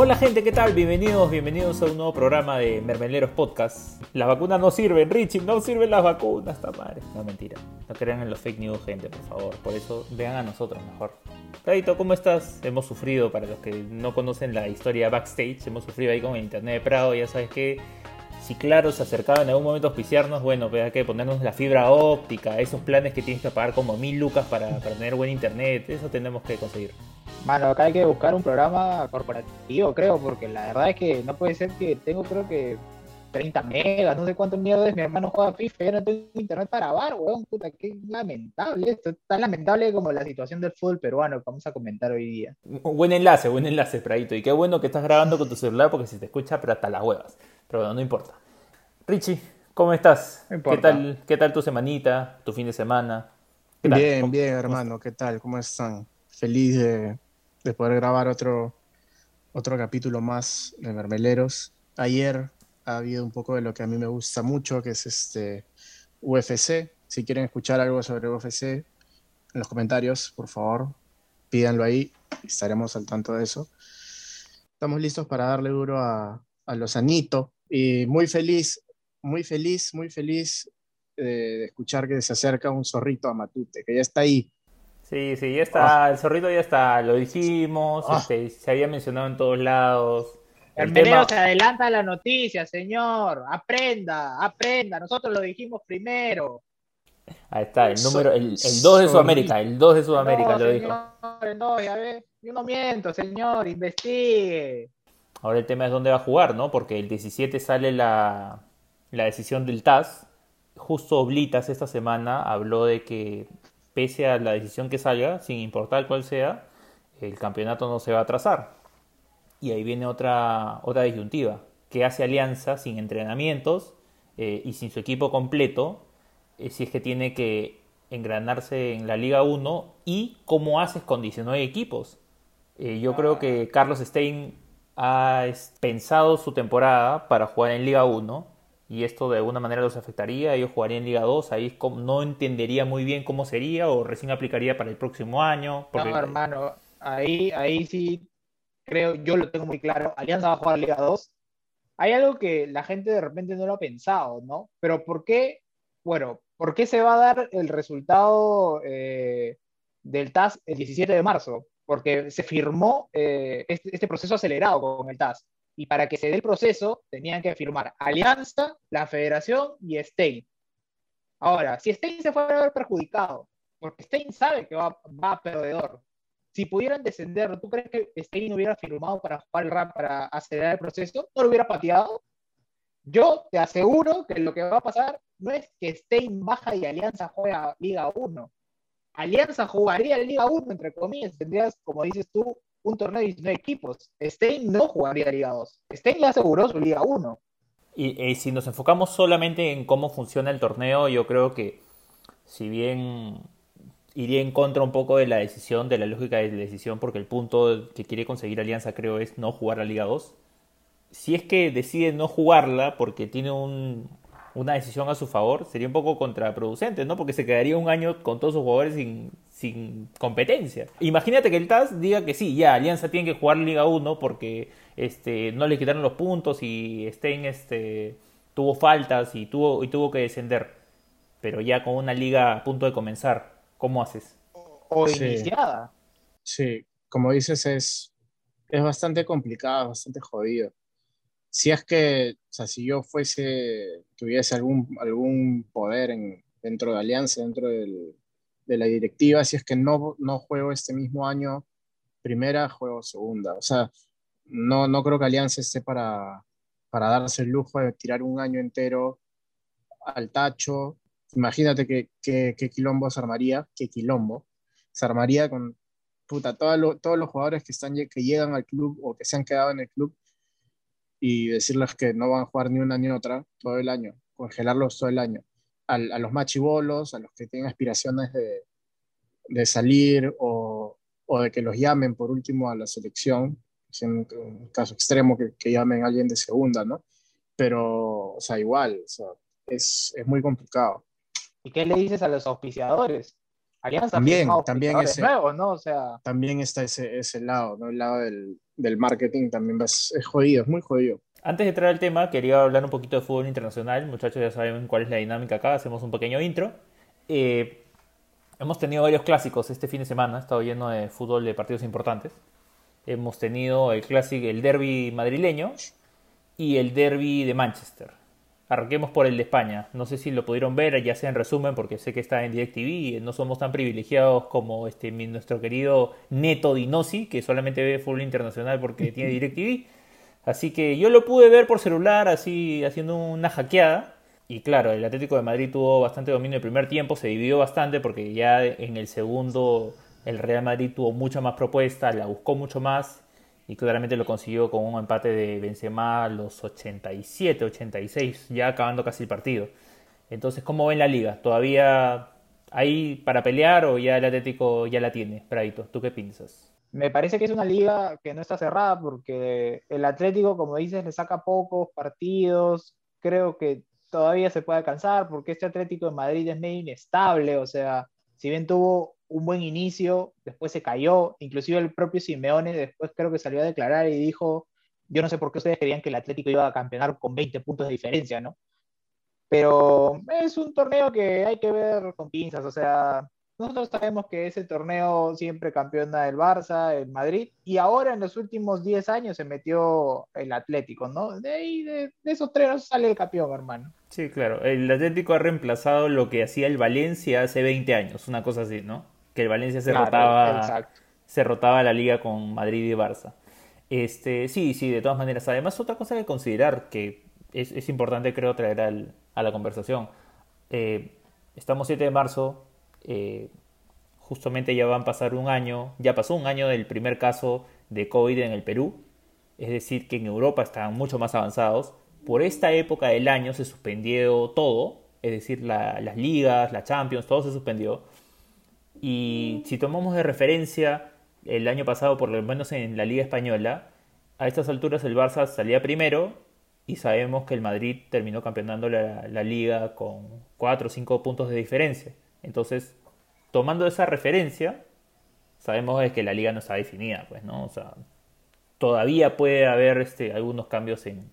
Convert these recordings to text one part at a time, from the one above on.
Hola gente, ¿qué tal? Bienvenidos, bienvenidos a un nuevo programa de Mermeleros Podcast. Las vacunas no sirven, Richie, no sirven las vacunas, está madre. No, mentira. No crean en los fake news, gente, por favor. Por eso vean a nosotros mejor. Cadito, ¿cómo estás? Hemos sufrido, para los que no conocen la historia backstage, hemos sufrido ahí con el internet de Prado, ya sabes que si claro se acercaba en algún momento a auspiciarnos, bueno, pues hay que ponernos la fibra óptica, esos planes que tienes que pagar como mil lucas para, para tener buen internet, eso tenemos que conseguir. Mano, acá hay que buscar un programa corporativo, creo, porque la verdad es que no puede ser que tengo, creo que 30 megas, no sé cuántos mierdas, mi hermano juega FIFA, yo no tengo internet para bar, weón, puta, qué lamentable esto, tan lamentable como la situación del fútbol peruano que vamos a comentar hoy día. Buen enlace, buen enlace, Pradito, y qué bueno que estás grabando con tu celular porque se te escucha pero hasta las huevas, pero bueno, no importa. Richie, ¿cómo estás? ¿Qué tal, ¿Qué tal tu semanita, tu fin de semana? Bien, bien, hermano, ¿qué tal? ¿Cómo están? Feliz de de poder grabar otro, otro capítulo más de Mermeleros. Ayer ha habido un poco de lo que a mí me gusta mucho, que es este UFC. Si quieren escuchar algo sobre UFC, en los comentarios, por favor, pídanlo ahí, estaremos al tanto de eso. Estamos listos para darle duro a, a los Anito y muy feliz, muy feliz, muy feliz de, de escuchar que se acerca un zorrito a Matute, que ya está ahí Sí, sí, ya está, ah. el zorrito ya está, lo dijimos, ah. este, se había mencionado en todos lados. El, el se adelanta a la noticia, señor, aprenda, aprenda, nosotros lo dijimos primero. Ahí está, el número, el, 2 de Sudamérica, el 2 de Sudamérica lo dijo. No, ya ve, yo no miento, señor, investigue. Ahora el tema es dónde va a jugar, ¿no? Porque el 17 sale la, la decisión del TAS. Justo Oblitas esta semana habló de que pese a la decisión que salga, sin importar cuál sea, el campeonato no se va a atrasar. Y ahí viene otra, otra disyuntiva. ¿Qué hace Alianza sin entrenamientos eh, y sin su equipo completo? Eh, si es que tiene que engranarse en la Liga 1 y cómo haces con 19 equipos. Eh, yo creo que Carlos Stein ha pensado su temporada para jugar en Liga 1 y esto de alguna manera los afectaría, ellos jugarían en Liga 2, ahí no entendería muy bien cómo sería o recién aplicaría para el próximo año. No, hermano, ahí, ahí sí creo, yo lo tengo muy claro, Alianza va a jugar Liga 2. Hay algo que la gente de repente no lo ha pensado, ¿no? Pero ¿por qué? Bueno, ¿por qué se va a dar el resultado eh, del TAS el 17 de marzo? Porque se firmó eh, este, este proceso acelerado con el TAS y para que se dé el proceso tenían que firmar Alianza, la Federación y Stein. Ahora, si Stein se fue a ver perjudicado, porque Stein sabe que va, va a perdedor, si pudieran descender, ¿tú crees que Stein hubiera firmado para jugar el rap para acelerar el proceso? ¿No lo hubiera pateado? Yo te aseguro que lo que va a pasar no es que Stein baja y Alianza juega Liga 1. Alianza jugaría Liga 1, entre comillas, tendrías, como dices tú, un torneo de 19 equipos. Stein no jugaría Liga 2. Stein ya aseguró su Liga 1. Y, si nos enfocamos solamente en cómo funciona el torneo, yo creo que si bien iría en contra un poco de la decisión, de la lógica de decisión, porque el punto que quiere conseguir Alianza creo es no jugar la Liga 2. Si es que decide no jugarla porque tiene un, una decisión a su favor, sería un poco contraproducente, ¿no? Porque se quedaría un año con todos sus jugadores sin, sin competencia. Imagínate que el TAS diga que sí, ya Alianza tiene que jugar Liga 1 porque este, no le quitaron los puntos y Stein este, tuvo faltas y tuvo, y tuvo que descender. Pero ya con una liga a punto de comenzar, ¿cómo haces? O iniciada. Sí, como dices, es, es bastante complicado, bastante jodido si es que, o sea, si yo fuese, tuviese algún, algún poder en, dentro de Alianza, dentro del, de la directiva, si es que no, no juego este mismo año primera, juego segunda. O sea, no, no creo que Alianza esté para, para darse el lujo de tirar un año entero al tacho. Imagínate qué que, que, quilombo se armaría, qué quilombo se armaría con puta, todos los jugadores que, están, que llegan al club o que se han quedado en el club y decirles que no van a jugar ni una ni otra todo el año, congelarlos todo el año. A, a los machibolos, a los que tienen aspiraciones de, de salir o, o, de que los llamen por último a la selección, en un caso extremo que, que, llamen a alguien de segunda, ¿no? Pero, o sea, igual, o sea, es, es muy complicado. ¿Y qué le dices a los auspiciadores? Alianza También, también ese- nuevos, ¿no? O sea, También está ese, ese lado, ¿no? El lado del, del marketing también es, es jodido, es muy jodido. Antes de entrar al tema, quería hablar un poquito de fútbol internacional. Muchachos, ya saben cuál es la dinámica acá. Hacemos un pequeño intro. Eh, hemos tenido varios clásicos este fin de semana. Ha estado lleno de fútbol de partidos importantes. Hemos tenido el clásico, el derby madrileño y el derby de Manchester. Arranquemos por el de España. No sé si lo pudieron ver, ya sea en resumen, porque sé que está en DirecTV no somos tan privilegiados como este, nuestro querido Neto Dinosi, que solamente ve fútbol internacional porque tiene DirecTV. Así que yo lo pude ver por celular, así haciendo una hackeada. Y claro, el Atlético de Madrid tuvo bastante dominio el primer tiempo, se dividió bastante porque ya en el segundo el Real Madrid tuvo mucha más propuesta, la buscó mucho más y claramente lo consiguió con un empate de Benzema a los 87, 86, ya acabando casi el partido. Entonces, ¿cómo ven la liga? ¿Todavía hay para pelear o ya el Atlético ya la tiene? Bradito, ¿tú qué piensas? Me parece que es una liga que no está cerrada porque el Atlético, como dices, le saca pocos partidos. Creo que todavía se puede alcanzar porque este Atlético de Madrid es medio inestable. O sea, si bien tuvo un buen inicio, después se cayó. Inclusive el propio Simeone después creo que salió a declarar y dijo, yo no sé por qué ustedes creían que el Atlético iba a campeonar con 20 puntos de diferencia, ¿no? Pero es un torneo que hay que ver con pinzas, o sea, nosotros sabemos que ese torneo siempre campeona el Barça, el Madrid, y ahora en los últimos 10 años se metió el Atlético, ¿no? De ahí, de, de esos tres no sale el campeón, hermano. Sí, claro. El Atlético ha reemplazado lo que hacía el Valencia hace 20 años, una cosa así, ¿no? Que el Valencia se Claro, rotaba, exacto. se rotaba la liga con Madrid y Barça. Este, sí, sí, de todas maneras. Además, otra cosa que considerar que es, es importante, creo, traer al- a la conversación. Eh, estamos 7 de marzo, eh, justamente ya van a pasar un año, ya pasó un año del primer caso de COVID en el Perú, es decir, que en Europa están mucho más avanzados. Por esta época del año se suspendió todo, es decir, la- las ligas, la Champions, todo se suspendió. Y si tomamos de referencia el año pasado, por lo menos en la Liga Española, a estas alturas el Barça salía primero y sabemos que el Madrid terminó campeonando la, la liga con 4 o 5 puntos de diferencia. Entonces, tomando esa referencia, sabemos de que la liga no está definida, pues, ¿no? O sea, todavía puede haber este, algunos cambios en,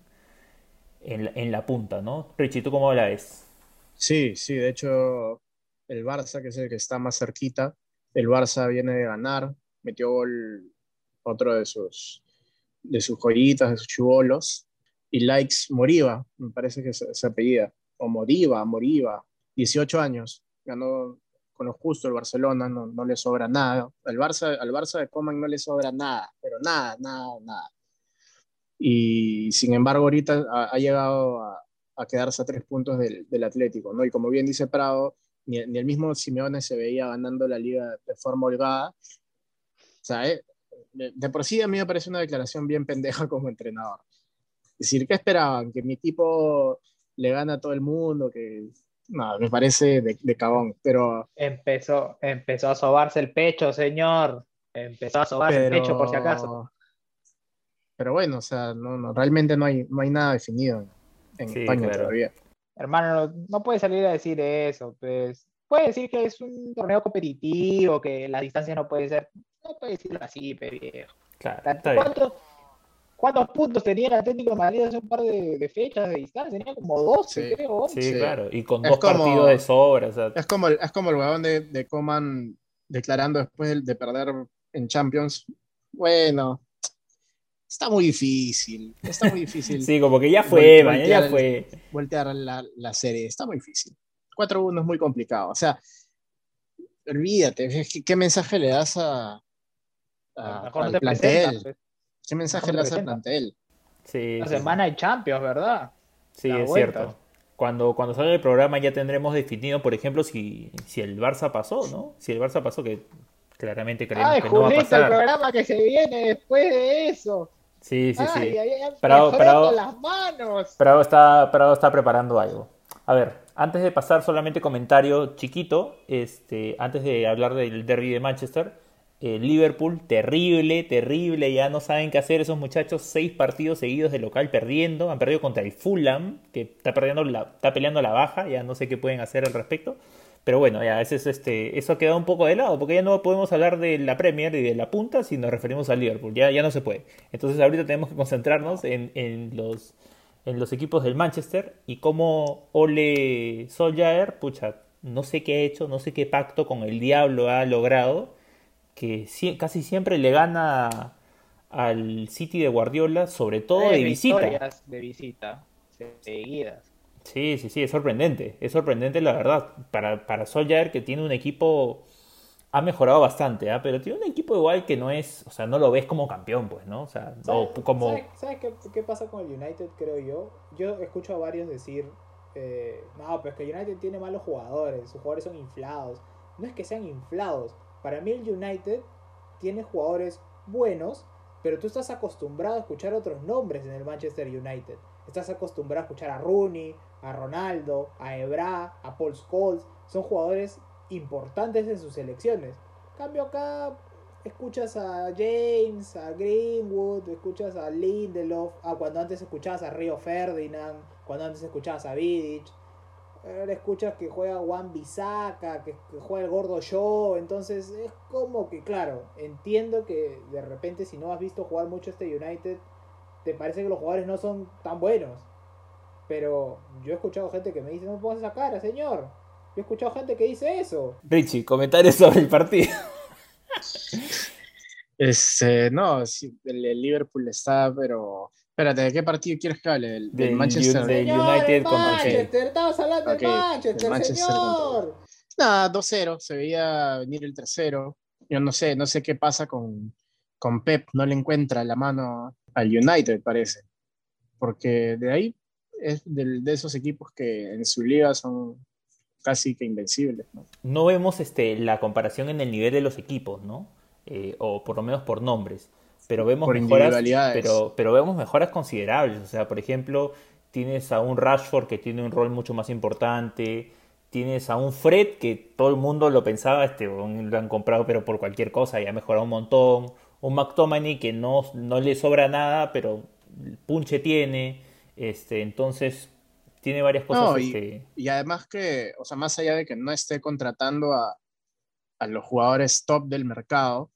en, en la punta, ¿no? Richie, ¿tú cómo la ves? Sí, sí, de hecho, el Barça, que es el que está más cerquita, el Barça viene de ganar, metió gol otro de sus, de sus joyitas, de sus chibolos, y Likes Moriba, me parece que es esa apellida, o Moriba, Moriba, 18 años, ganó con lo justo el Barcelona, no, no le sobra nada. Al Barça, al Barça de Coman no le sobra nada, pero nada, nada, nada. Y sin embargo, ahorita ha, ha llegado a, a, quedarse a tres puntos del, del, Atlético, ¿no? Y como bien dice Prado, ni, ni, el mismo Simeone se veía ganando la liga de forma holgada. O sea, eh, de, de, por sí a mí me parece una declaración bien pendeja como entrenador. Es decir, ¿qué esperaban? Que mi equipo le gana a todo el mundo, que no, me parece de, de cabón, pero... Empezó, empezó a sobarse el pecho, señor. Empezó a sobarse pero... el pecho, por si acaso. Pero bueno, o sea, no, no, realmente no hay, no hay nada definido en sí, España claro. todavía. Hermano, no, no puede salir a decir eso, pues. Puede decir que es un torneo competitivo, que la distancia no puede ser. No puede decirlo así, pero viejo. Claro, ¿Cuántos, ¿Cuántos puntos tenía el Atlético de Madrid hace un par de, de fechas de distancia? Tenía como 12, sí, creo. 11. Sí, claro, y con es dos como, partidos de sobra. O sea. es, como el, es como el huevón de, de Coman declarando después de, de perder en Champions. Bueno, está muy difícil. Está muy difícil. sí, como que ya fue, man, ya fue. Voltear la, la, serie. Está muy difícil. 4-1 es muy complicado. O sea, olvídate. ¿Qué, qué mensaje le das a, a al plantel? Presenta, ¿Qué mensaje le das al plantel? Sí, La sí. semana de Champions, ¿verdad? Sí, la es vuelta. cierto. Cuando, cuando salga el programa ya tendremos definido, por ejemplo, si, si el Barça pasó, ¿no? Si el Barça pasó, que claramente creemos Ay, que no va a pasar. el programa que se viene después de eso. Sí, sí, ay, sí. Prado, Prado, las manos. Prado, está, Prado está preparando algo. A ver, antes de pasar solamente comentario chiquito, este, antes de hablar del derby de Manchester, Liverpool, terrible, terrible, ya no saben qué hacer esos muchachos, seis partidos seguidos de local perdiendo, han perdido contra el Fulham, que está, perdiendo la, está peleando la baja, ya no sé qué pueden hacer al respecto, Pero bueno, ya, ese es este, eso ha quedado un poco de lado, porque ya no podemos hablar de la Premier y de la punta si nos referimos al Liverpool, ya, ya no se puede. Entonces ahorita tenemos que concentrarnos en, en los, en los equipos del Manchester y cómo Ole Solskjaer, pucha, no sé qué ha hecho, no sé qué pacto con el diablo ha logrado, que casi siempre le gana al City de Guardiola, sobre todo de visita. De visita, seguidas. Sí, sí, sí, es sorprendente. Es sorprendente, la verdad. Para, para Solskjaer, que tiene un equipo. Ha mejorado bastante, ¿ah? pero tiene un equipo igual que no es. O sea, no lo ves como campeón, pues, ¿no? O sea, ¿Sabes, como. ¿sabes, qué, qué, pasa con el United, creo yo? Yo escucho a varios decir. Eh, no, pero es que el United tiene malos jugadores. Sus jugadores son inflados. No es que sean inflados. Para mí, el United tiene jugadores buenos, pero tú estás acostumbrado a escuchar otros nombres en el Manchester United. Estás acostumbrado a escuchar a Rooney, a Ronaldo, a Ebra, a Paul Scholes. Son jugadores importantes en sus selecciones. cambio acá escuchas a James, a Greenwood, escuchas a Lindelof, a cuando antes escuchabas a Río Ferdinand, cuando antes escuchabas a Vidic. Ahora escuchas que juega Juan Bisaca, que, que, juega el gordo Show, entonces es como que, claro, entiendo que de repente si no has visto jugar mucho este United, te parece que los jugadores no son tan buenos. Pero yo he escuchado gente que me dice, no puedo esa cara, señor. Yo he escuchado gente que dice eso. Richie, comentarios sobre el partido. Este, no, el, el Liverpool está, pero Espérate, ¿de qué partido quieres que hable? ¿Del, del Manchester? Del United contra Manchester, estamos hablando okay. del Manchester, Manchester señor. Nada, 2-0, se veía venir el tercero. Yo no sé, no sé qué pasa con, con Pep, no le encuentra la mano al United, parece. Porque de ahí es de, de esos equipos que en su liga son casi que invencibles. ¿no? no vemos este, la comparación en el nivel de los equipos, ¿no? Eh, o por lo menos por nombres pero vemos por mejoras pero, pero vemos mejoras considerables. O sea por ejemplo tienes a un Rashford que tiene un rol mucho más importante tienes a un Fred que todo el mundo lo pensaba este lo han comprado pero por cualquier cosa y ha mejorado un montón un McTominay que no, no le sobra nada pero punche tiene este entonces tiene varias cosas no, y, este... y además que o sea más allá de que no esté contratando a, a los jugadores top del mercado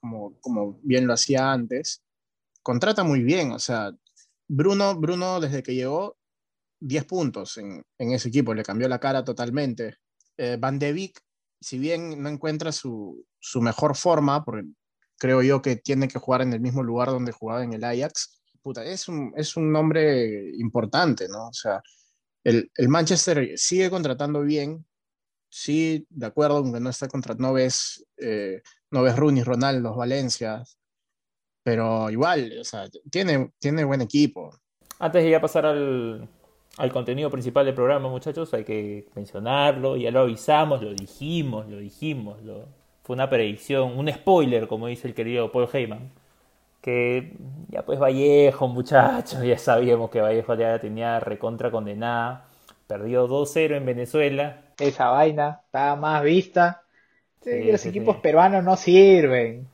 como, como bien lo hacía antes, contrata muy bien. O sea, Bruno, Bruno desde que llegó, 10 puntos en, en ese equipo, le cambió la cara totalmente. Eh, Van de Beek, si bien no encuentra su, su, mejor forma, porque creo yo que tiene que jugar en el mismo lugar donde jugaba en el Ajax, es, un, es un nombre importante, ¿no? O sea, el, el Manchester sigue contratando bien, sí, de acuerdo, aunque no está contra, no ves, eh, no ves Rooney, Ronaldo, Valencia, pero igual, o sea, tiene, tiene buen equipo. Antes de ya pasar al, al contenido principal del programa, muchachos, hay que mencionarlo, ya lo avisamos, lo dijimos, lo dijimos, lo... fue una predicción, un spoiler, como dice el querido Paul Heyman, que ya pues Vallejo, muchachos, ya sabíamos que Vallejo ya tenía recontra condenada, perdió 2-0 en Venezuela, esa vaina estaba más vista. Sí, los sí, equipos sí. peruanos no sirven.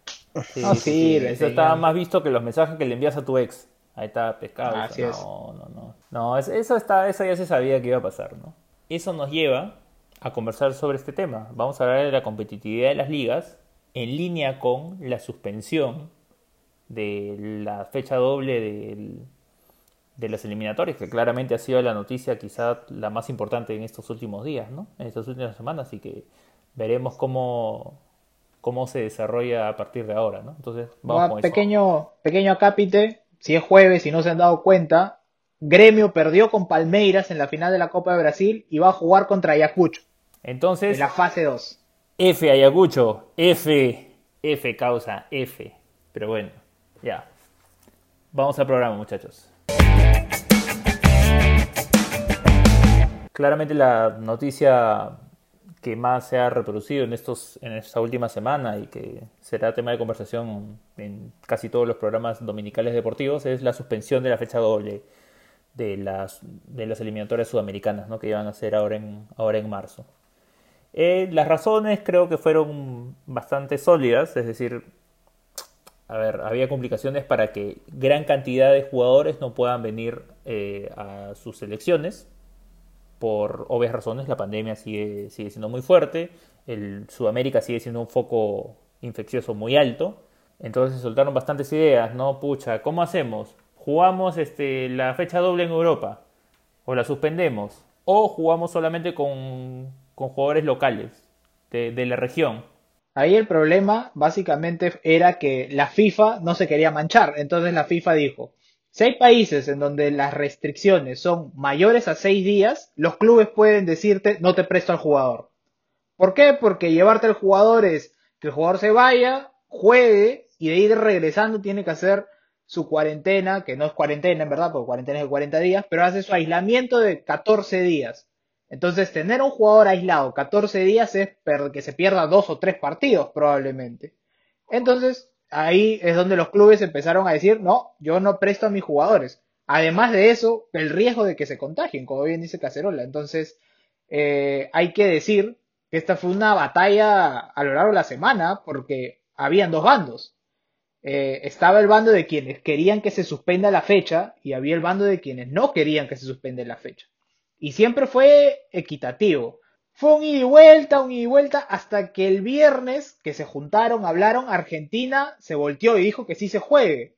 no sirven. Eso estaba más visto que los mensajes que le envías a tu ex. Ahí está pescado. Así no, es. no, no. No, eso, está, eso ya se sabía que iba a pasar, ¿no? Eso nos lleva a conversar sobre este tema. Vamos a hablar de la competitividad de las ligas en línea con la suspensión de la fecha doble del, de las eliminatorias, que claramente ha sido la noticia quizá la más importante en estos últimos días, ¿no? En estas últimas semanas, así que veremos cómo, cómo se desarrolla a partir de ahora, ¿no? Entonces, vamos con pequeño, eso. Pequeño acápite, si es jueves y si no se han dado cuenta, Gremio perdió con Palmeiras en la final de la Copa de Brasil y va a jugar contra Ayacucho. Entonces, en la fase 2. F Ayacucho, F, F causa, F. Pero bueno, ya. Vamos al programa, muchachos. Claramente la noticia que más se ha reproducido en, estos, en esta última semana y que será tema de conversación en casi todos los programas dominicales deportivos es la suspensión de la fecha doble de las, de las eliminatorias sudamericanas ¿no? que iban a ser ahora en, ahora en marzo. Eh, las razones creo que fueron bastante sólidas, es decir, a ver, había complicaciones para que gran cantidad de jugadores no puedan venir eh, a sus selecciones. Por obvias razones, la pandemia sigue, siendo muy fuerte, el Sudamérica sigue siendo un foco infeccioso muy alto, entonces soltaron bastantes ideas, ¿no? Pucha, ¿cómo hacemos? ¿Jugamos este, la fecha doble en Europa? ¿O la suspendemos? ¿O jugamos solamente con, jugadores locales de la región? Ahí el problema básicamente era que la FIFA no se quería manchar. Entonces la FIFA dijo, si hay países en donde las restricciones son mayores a seis días, los clubes pueden decirte no te presto al jugador. ¿Por qué? Porque llevarte al jugador es que el jugador se vaya, juegue y de ir regresando tiene que hacer su cuarentena, que no es cuarentena en verdad, porque cuarentena es de 40 días, pero hace su aislamiento de 14 días. Entonces, tener un jugador aislado 14 días es que se pierda dos o tres partidos probablemente. Entonces, ahí es donde los clubes empezaron a decir, no, yo no presto a mis jugadores. Además de eso, el riesgo de que se contagien, como bien dice Cacerola. Entonces, eh, hay que decir que esta fue una batalla a lo largo de la semana porque habían dos bandos. Eh, estaba el bando de quienes querían que se suspenda la fecha y había el bando de quienes no querían que se suspenda la fecha. Y siempre fue equitativo. Fue un ida y vuelta, un ida y vuelta, hasta que el viernes que se juntaron, hablaron, Argentina se volteó y dijo que sí se juegue.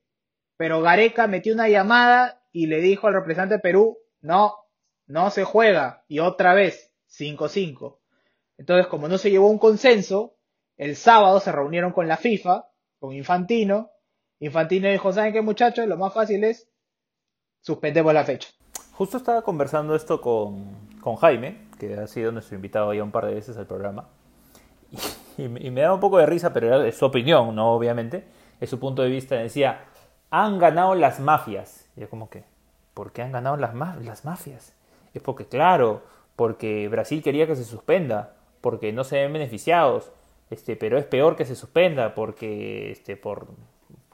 Pero Gareca metió una llamada y le dijo al representante de Perú, no, no se juega. Y otra vez, 5-5. Entonces, como no se llevó un consenso, el sábado se reunieron con la FIFA, con Infantino. Infantino dijo, ¿saben qué muchachos? Lo más fácil es suspendemos la fecha. Justo estaba conversando esto con, con Jaime, que ha sido nuestro invitado ya un par de veces al programa, y, me daba un poco de risa, pero es su opinión, ¿no? Obviamente, es su punto de vista. Decía, han ganado las mafias. Y yo como que, ¿por qué han ganado las, ma las mafias? Es porque, claro, porque Brasil quería que se suspenda, porque no se ven beneficiados, este, pero es peor que se suspenda, porque, este, por,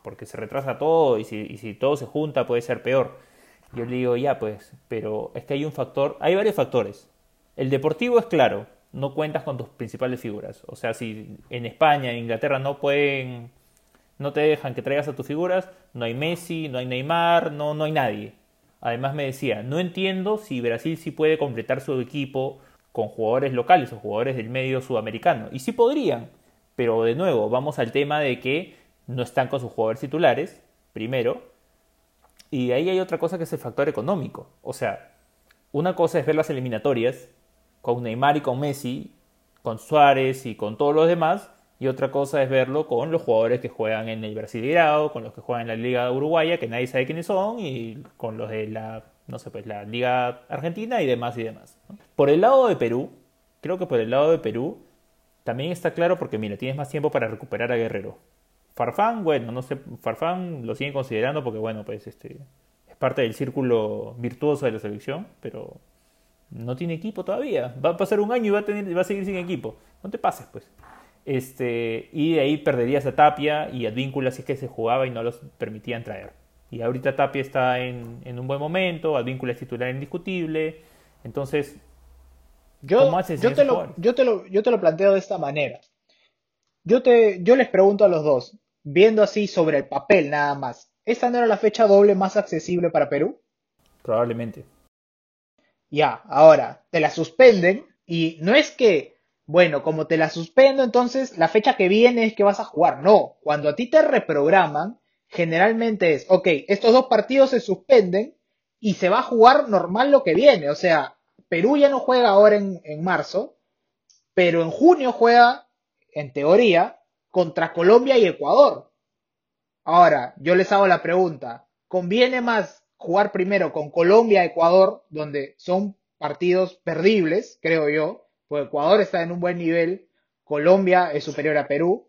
porque se retrasa todo, y si todo se junta puede ser peor. Yo le digo, ya pues, pero es que hay un factor, hay varios factores. El deportivo es claro, no cuentas con tus principales figuras. O sea, si en España, en Inglaterra no pueden, no te dejan que traigas a tus figuras, no hay Messi, no hay Neymar, no, no hay nadie. Además me decía, no entiendo si Brasil sí puede completar su equipo con jugadores locales o jugadores del medio sudamericano. Y sí podrían, pero de nuevo, vamos al tema de que no están con sus jugadores titulares, primero, y ahí hay otra cosa que es el factor económico. O sea, una cosa es ver las eliminatorias con Neymar y con Messi, con Suárez y con todos los demás, y otra cosa es verlo con los jugadores que juegan en el Brasileirao, con los que juegan en la Liga Uruguaya, que nadie sabe quiénes son, y con los de la, no sé, pues la Liga Argentina y demás y demás. Por el lado de Perú, creo que por el lado de Perú también está claro porque, mira, tienes más tiempo para recuperar a Guerrero. Farfán, bueno, no sé, Farfán lo siguen considerando porque, bueno, pues este es parte del círculo virtuoso de la selección, pero no tiene equipo todavía. Va a pasar un año y va a, tener, va a seguir sin equipo. No te pases, pues. Este, y de ahí perderías a Tapia y a Advíncula si es que se jugaba y no los permitían traer. Y ahorita Tapia está en, en un buen momento, Advíncula es titular indiscutible. Entonces, yo, yo, te lo, yo, te lo, yo te lo planteo de esta manera. Yo, te, yo les pregunto a los dos, viendo así sobre el papel nada más, ¿esta no era la fecha doble más accesible para Perú? Probablemente. Ya, ahora, te la suspenden y no es que, bueno, como te la suspendo, entonces la fecha que viene es que vas a jugar. No, cuando a ti te reprograman, generalmente es, ok, estos dos partidos se suspenden y se va a jugar normal lo que viene. O sea, Perú ya no juega ahora en, en marzo, pero en junio juega en teoría, contra Colombia y Ecuador. Ahora, yo les hago la pregunta, ¿conviene más jugar primero con Colombia, Ecuador, donde son partidos perdibles, creo yo, porque Ecuador está en un buen nivel, Colombia es superior a Perú,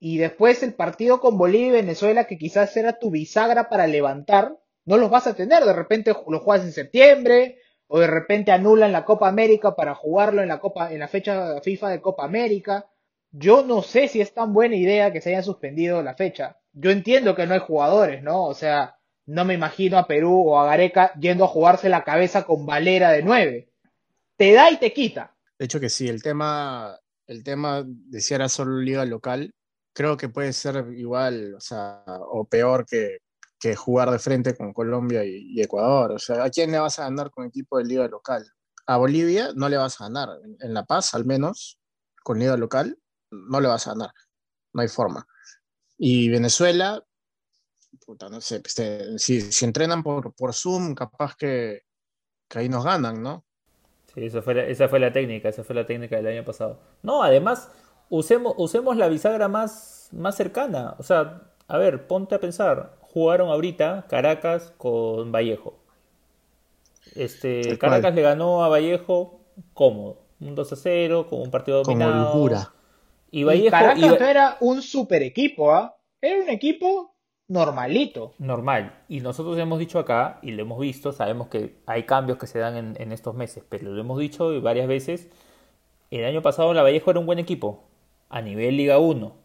y después el partido con Bolivia y Venezuela, que quizás era tu bisagra para levantar, no los vas a tener, de repente los juegas en septiembre, o de repente anulan la Copa América para jugarlo en la Copa, en la fecha FIFA de Copa América. Yo no sé si es tan buena idea que se haya suspendido la fecha. Yo entiendo que no hay jugadores, ¿no? O sea, no me imagino a Perú o a Gareca yendo a jugarse la cabeza con Valera de nueve. Te da y te quita. De hecho que sí, el tema, el tema de si era solo liga local, creo que puede ser igual, o sea, o peor que, que jugar de frente con Colombia y, y, Ecuador. O sea, ¿a quién le vas a ganar con equipo de liga local? a Bolivia no le vas a ganar. En La Paz, al menos, con liga local, no le vas a ganar. No hay forma. Y Venezuela, puta, no sé, este, si, si entrenan por, por Zoom, capaz que, que ahí nos ganan, ¿no? Sí, esa fue, la, esa fue la técnica, esa fue la técnica del año pasado. No, además, usemos, usemos la bisagra más, más cercana. O sea, a ver, ponte a pensar. Jugaron ahorita Caracas con Vallejo. Este, Caracas le ganó a Vallejo cómodo. Un 2 a 0, con un partido Con dominado. holgura. Y Y Vallejo Caracas y Va- no era un super equipo, ¿ah? Era un equipo normalito. normal. Y nosotros hemos dicho acá, y lo hemos visto, sabemos que hay cambios que se dan en, en estos meses, pero lo hemos dicho varias veces. El año pasado la Vallejo era un buen equipo, a nivel Liga 1.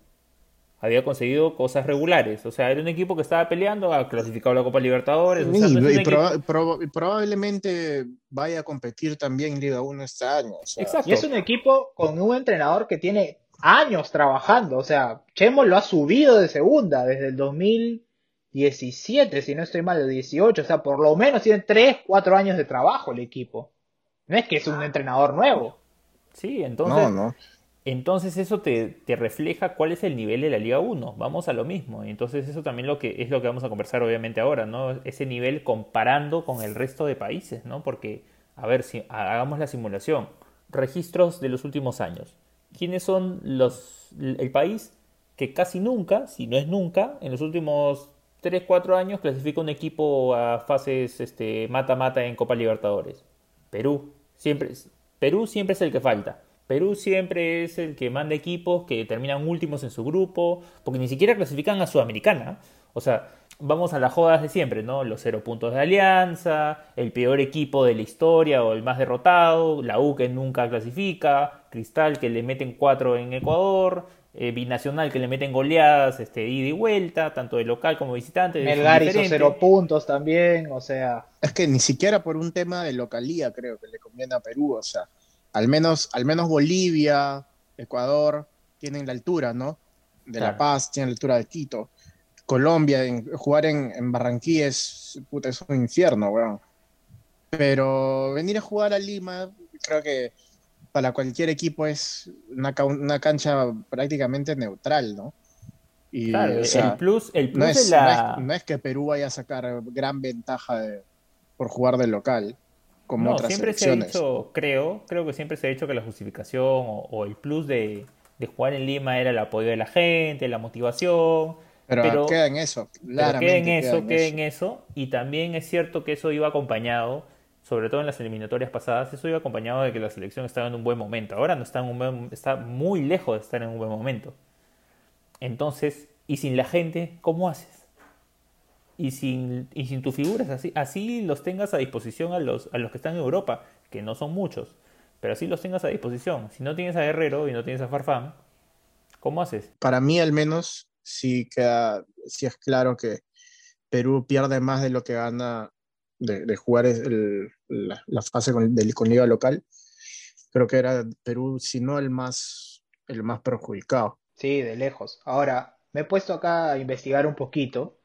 Había conseguido cosas regulares, o sea, era un equipo que estaba peleando, ha clasificado a la Copa Libertadores. o sea, Y, no proba- proba- probablemente vaya a competir también en Liga 1 este año. o sea, Exacto. Y es un equipo con un entrenador que tiene años trabajando. O sea, Chemo lo ha subido de segunda desde el 2017, si no estoy mal, el 18. O sea, por lo menos tiene 3, 4 años de trabajo el equipo. No es que es un entrenador nuevo. Sí, entonces, no, no. entonces eso te, te refleja cuál es el nivel de la Liga 1. Vamos a lo mismo. Entonces eso también lo que es lo que vamos a conversar obviamente ahora, ¿no? Ese nivel comparando con el resto de países, ¿no? Porque, a ver, si hagamos la simulación. Registros de los últimos años. ¿Quiénes son los el país que casi nunca, si no es nunca, en los últimos 3, 4 años clasifica un equipo a fases este mata-mata en Copa Libertadores? Perú. Siempre, Perú siempre es el que falta. Perú siempre es el que manda equipos que terminan últimos en su grupo, porque ni siquiera clasifican a Sudamericana. O sea, vamos a las jodas de siempre, ¿no? Los cero puntos de Alianza, el peor equipo de la historia o el más derrotado, la U que nunca clasifica, Cristal que le meten cuatro en Ecuador, eh, Binacional que le meten goleadas este, ida y vuelta, tanto de local como visitante. Melgar hizo cero puntos también. O sea, Es que ni siquiera por un tema de localía creo que le conviene a Perú. O sea, al menos, al menos Bolivia, Ecuador tienen la altura, ¿no? De Claro. La Paz, tienen la altura de Quito. Colombia, en- jugar en, en Barranquilla es, puta, es un infierno, weón. Pero venir a jugar a Lima, creo que para cualquier equipo es una, ca- una cancha prácticamente neutral, ¿no? Y, Claro, o el plus, el plus no de es, la... no es- no es que Perú vaya a sacar gran ventaja de- por jugar de local, como No, otras siempre se ha dicho, creo, creo que siempre se ha dicho que la justificación o, o el plus de, de jugar en Lima era el apoyo de la gente, la motivación, pero, pero- queda en eso, claramente queda en queda eso, en queda eso. en eso, y también es cierto que eso iba acompañado, sobre todo en las eliminatorias pasadas, eso iba acompañado de que la selección estaba en un buen momento. Ahora no está en un buen, está muy lejos de estar en un buen momento. Entonces, y sin la gente, ¿cómo haces? Y sin, y sin tus figuras, así, así los tengas a disposición a los, a los que están en Europa, que no son muchos, pero así los tengas a disposición. Si no tienes a Guerrero y no tienes a Farfán, ¿cómo haces? Para mí al menos sí queda, sí es claro que Perú pierde más de lo que gana de, jugar el- la, la fase con, del- con liga local. Creo que era Perú, si no el más, el más perjudicado. sí, de lejos. Ahora, me he puesto acá a investigar un poquito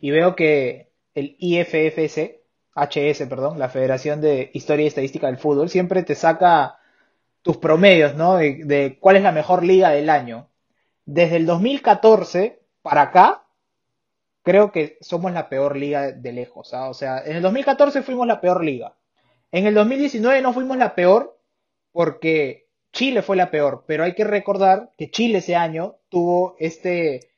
y veo que el IFFS, HS, perdón, la Federación de Historia y Estadística del Fútbol, siempre te saca tus promedios, ¿no? De cuál es la mejor liga del año. Desde el 2014 para acá, creo que somos la peor liga de lejos. ¿ah? O sea, en el 2014 fuimos la peor liga. En el 2019 no fuimos la peor porque Chile fue la peor, pero hay que recordar que Chile ese año tuvo este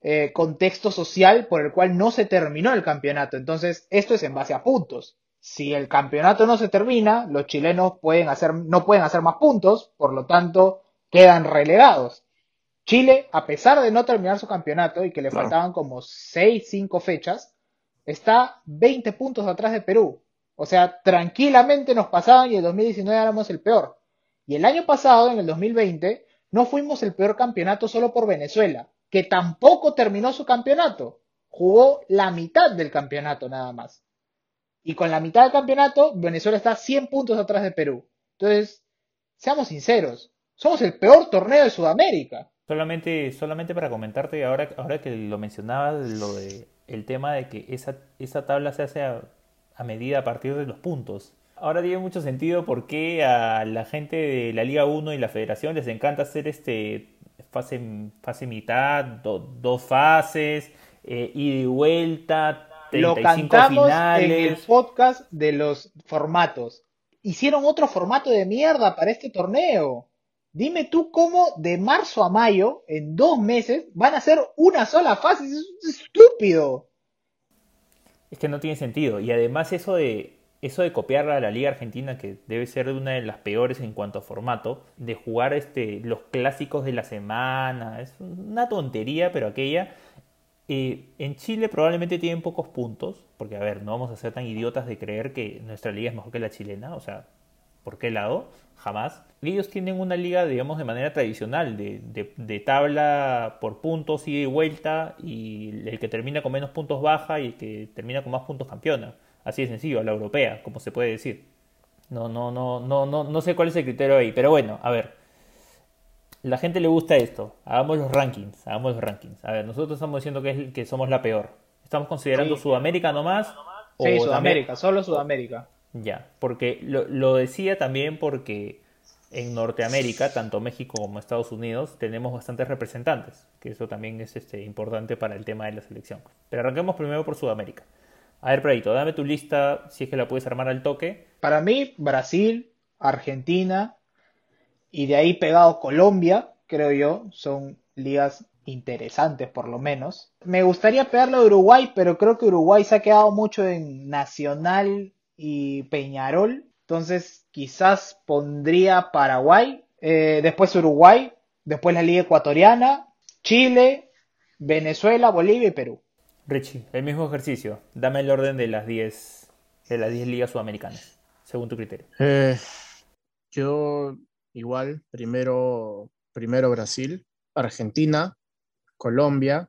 eh, contexto social por el cual no se terminó el campeonato. Entonces, esto es en base a puntos. Si el campeonato no se termina, los chilenos pueden hacer, no pueden hacer más puntos, por lo tanto, quedan relegados. Chile, a pesar de no terminar su campeonato y que le Claro. faltaban como 6, 5 fechas, está 20 puntos atrás de Perú. O sea, tranquilamente nos pasaban y en 2019 éramos el peor. Y el año pasado, en el 2020, no fuimos el peor campeonato solo por Venezuela, que tampoco terminó su campeonato. Jugó la mitad del campeonato nada más. Y con la mitad del campeonato, Venezuela está 100 puntos atrás de Perú. Entonces, seamos sinceros, somos el peor torneo de Sudamérica. Solamente, solamente para comentarte, ahora, ahora que lo mencionaba, lo de el tema de que esa, esa tabla se hace a, a medida a partir de los puntos. ahora tiene mucho sentido por qué a la gente de la Liga 1 y la Federación les encanta hacer este fase, fase mitad, dos fases, eh, ida y vuelta, 35 Lo cantamos finales. en el podcast de los formatos. Hicieron otro formato de mierda para este torneo. Dime tú cómo de marzo a mayo, en dos meses, van a hacer una sola fase. Es estúpido. Es que no tiene sentido. Y además eso de eso de copiar a la Liga Argentina, que debe ser una de las peores en cuanto a formato, de jugar este, los clásicos de la semana, es una tontería, pero aquella. Eh, en Chile probablemente tienen pocos puntos, porque a ver, no vamos a ser tan idiotas de creer que nuestra liga es mejor que la chilena, o sea, ¿por qué lado? Jamás. Ellos tienen una liga, digamos, de manera tradicional, de, de, de tabla por puntos, ida y vuelta, y el que termina con menos puntos baja y el que termina con más puntos campeona. Así de sencillo, a la europea, como se puede decir. No, no, no, no, no, no sé cuál es el criterio ahí, pero bueno, a ver. La gente le gusta esto. Hagamos los rankings, hagamos los rankings. A ver, nosotros estamos diciendo que, es, que somos la peor. ¿Estamos considerando Sí. Sudamérica nomás? Sí, ¿O Sudamérica, solo Sudamérica. Ya, porque lo, lo decía también porque en Norteamérica, tanto México como Estados Unidos, tenemos bastantes representantes, que eso también es este, importante para el tema de la selección. Pero arranquemos primero por Sudamérica. A ver, Predito, dame tu lista, si es que la puedes armar al toque. Para mí, Brasil, Argentina y de ahí pegado Colombia, creo yo, son ligas interesantes por lo menos. Me gustaría pegarle a Uruguay, pero creo que Uruguay se ha quedado mucho en Nacional y Peñarol. Entonces, quizás pondría Paraguay, eh, después Uruguay, después la Liga Ecuatoriana, Chile, Venezuela, Bolivia y Perú. Richie, el mismo ejercicio. Dame el orden de las 10 de las 10 ligas sudamericanas, según tu criterio. Eh, yo igual, primero, primero Brasil, Argentina, Colombia,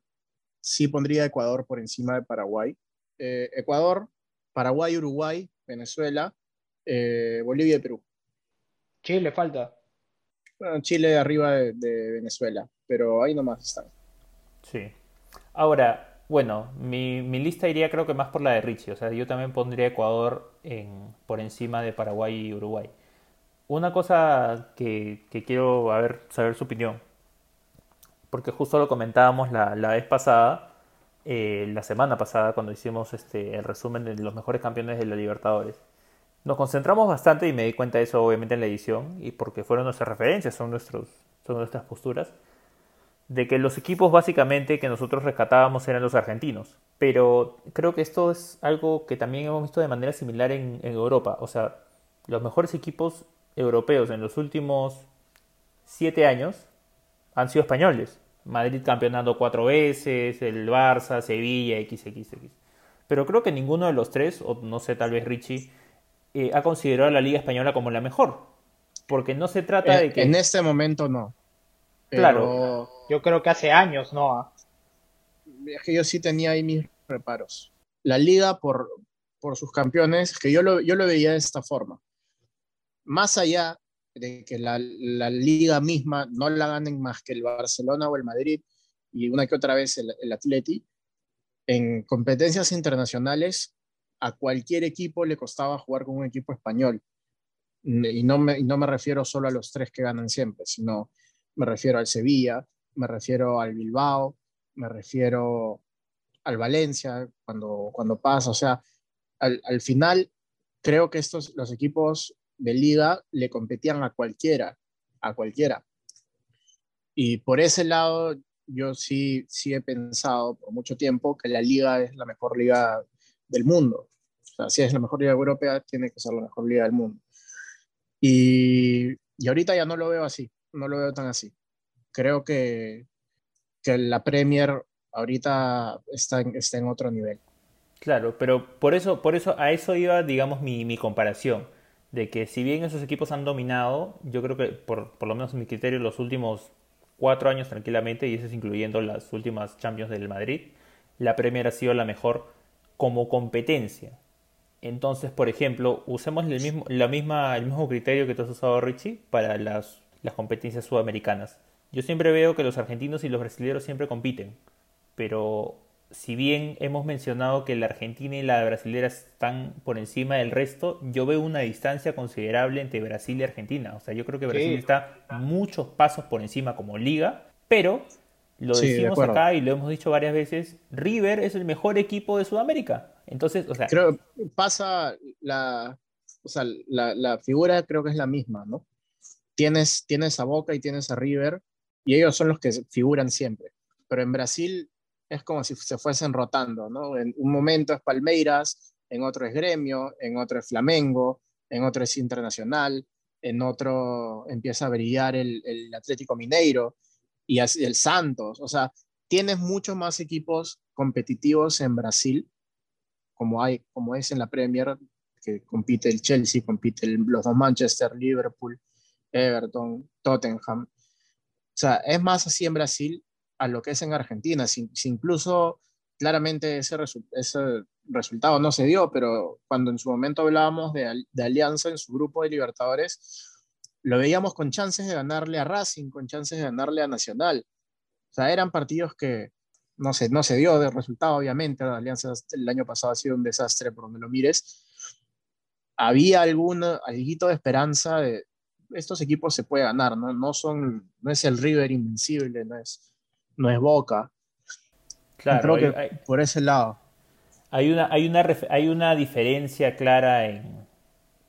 sí pondría Ecuador por encima de Paraguay. Eh, Ecuador, Paraguay, Uruguay, Venezuela, eh, Bolivia y Perú. Chile falta. Bueno, Chile arriba de, de Venezuela, pero ahí nomás están. Sí. Ahora, bueno, mi, mi lista iría creo que más por la de Richie. O sea, yo también pondría Ecuador en, por encima de Paraguay y Uruguay. Una cosa que, que quiero a ver, saber su opinión, porque justo lo comentábamos la, la vez pasada, eh, la semana pasada, cuando hicimos este, el resumen de los mejores campeones de la Libertadores. Nos concentramos bastante y me di cuenta de eso obviamente en la edición, y porque fueron nuestras referencias, son, nuestros, son nuestras posturas de que los equipos básicamente que nosotros rescatábamos eran los argentinos. Pero creo que esto es algo que también hemos visto de manera similar en, en Europa. O sea, los mejores equipos europeos en los últimos siete años han sido españoles. Madrid campeonando cuatro veces, el Barça, Sevilla, XXX. Pero creo que ninguno de los tres, o no sé, tal vez Richie, eh, ha considerado a la Liga Española como la mejor. Porque no se trata Eh, de que... En este momento no. Pero Claro. Yo creo que hace años, ¿no? Ah, es que yo sí tenía ahí mis reparos. La liga por, por sus campeones, que yo lo, yo lo veía de esta forma. Más allá de que la, la liga misma no la ganen más que el Barcelona o el Madrid y una que otra vez el, el Atleti, en competencias internacionales a cualquier equipo le costaba jugar con un equipo español. Y no me, no me refiero solo a los tres que ganan siempre, sino me refiero al Sevilla, me refiero al Bilbao, me refiero al Valencia cuando, cuando pasa. O sea, al, al final creo que estos, los equipos de liga le competían a cualquiera, a cualquiera. Y por ese lado, yo sí, sí he pensado por mucho tiempo que la liga es la mejor liga del mundo. O sea, si es la mejor liga europea, tiene que ser la mejor liga del mundo. Y, y ahorita ya no lo veo así, no lo veo tan así. Creo que, que la Premier ahorita está en, está en otro nivel. Claro, pero por eso, por eso a eso iba, digamos, mi, mi comparación. De que si bien esos equipos han dominado, yo creo que por, por lo menos en mi criterio, los últimos cuatro años tranquilamente, y eso es incluyendo las últimas Champions del Madrid, la Premier ha sido la mejor como competencia. Entonces, por ejemplo, usemos el mismo, la misma, el mismo criterio que tú has usado, Richie, para las, las competencias sudamericanas. Yo siempre veo que los argentinos y los brasileños siempre compiten, pero si bien hemos mencionado que la Argentina y la brasilera están por encima del resto, yo veo una distancia considerable entre Brasil y Argentina. O sea, yo creo que Brasil Sí. está muchos pasos por encima como liga, pero lo Sí, decimos acá y lo hemos dicho varias veces, River es el mejor equipo de Sudamérica. Entonces, o sea, Creo que pasa la, o sea, la, la figura creo que es la misma, ¿no? Tienes, tienes a Boca y tienes a River y ellos son los que figuran siempre. Pero en Brasil es como si se fuesen rotando, ¿no? En un momento es Palmeiras, en otro es Gremio, en otro es Flamengo, en otro es Internacional, en otro empieza a brillar el, el Atlético Mineiro y el Santos. O sea, tienes muchos más equipos competitivos en Brasil como, hay, como es en la Premier, que compite el Chelsea, compite el- los dos Manchester, Liverpool, Everton, Tottenham. O sea, es más así en Brasil a lo que es en Argentina. Si, si incluso claramente ese, resu- ese resultado no se dio, pero cuando en su momento hablábamos de, de Alianza en su grupo de Libertadores, lo veíamos con chances de ganarle a Racing, con chances de ganarle a Nacional. O sea, eran partidos que no se, no se dio de resultado, obviamente. La Alianza el año pasado ha sido un desastre por donde lo mires. Había algún alguito de esperanza de estos equipos se puede ganar, ¿no? No, son, no es el River invencible, no es, no es Boca. claro, Creo que hay- por ese lado. Hay una, hay una, hay una diferencia clara en,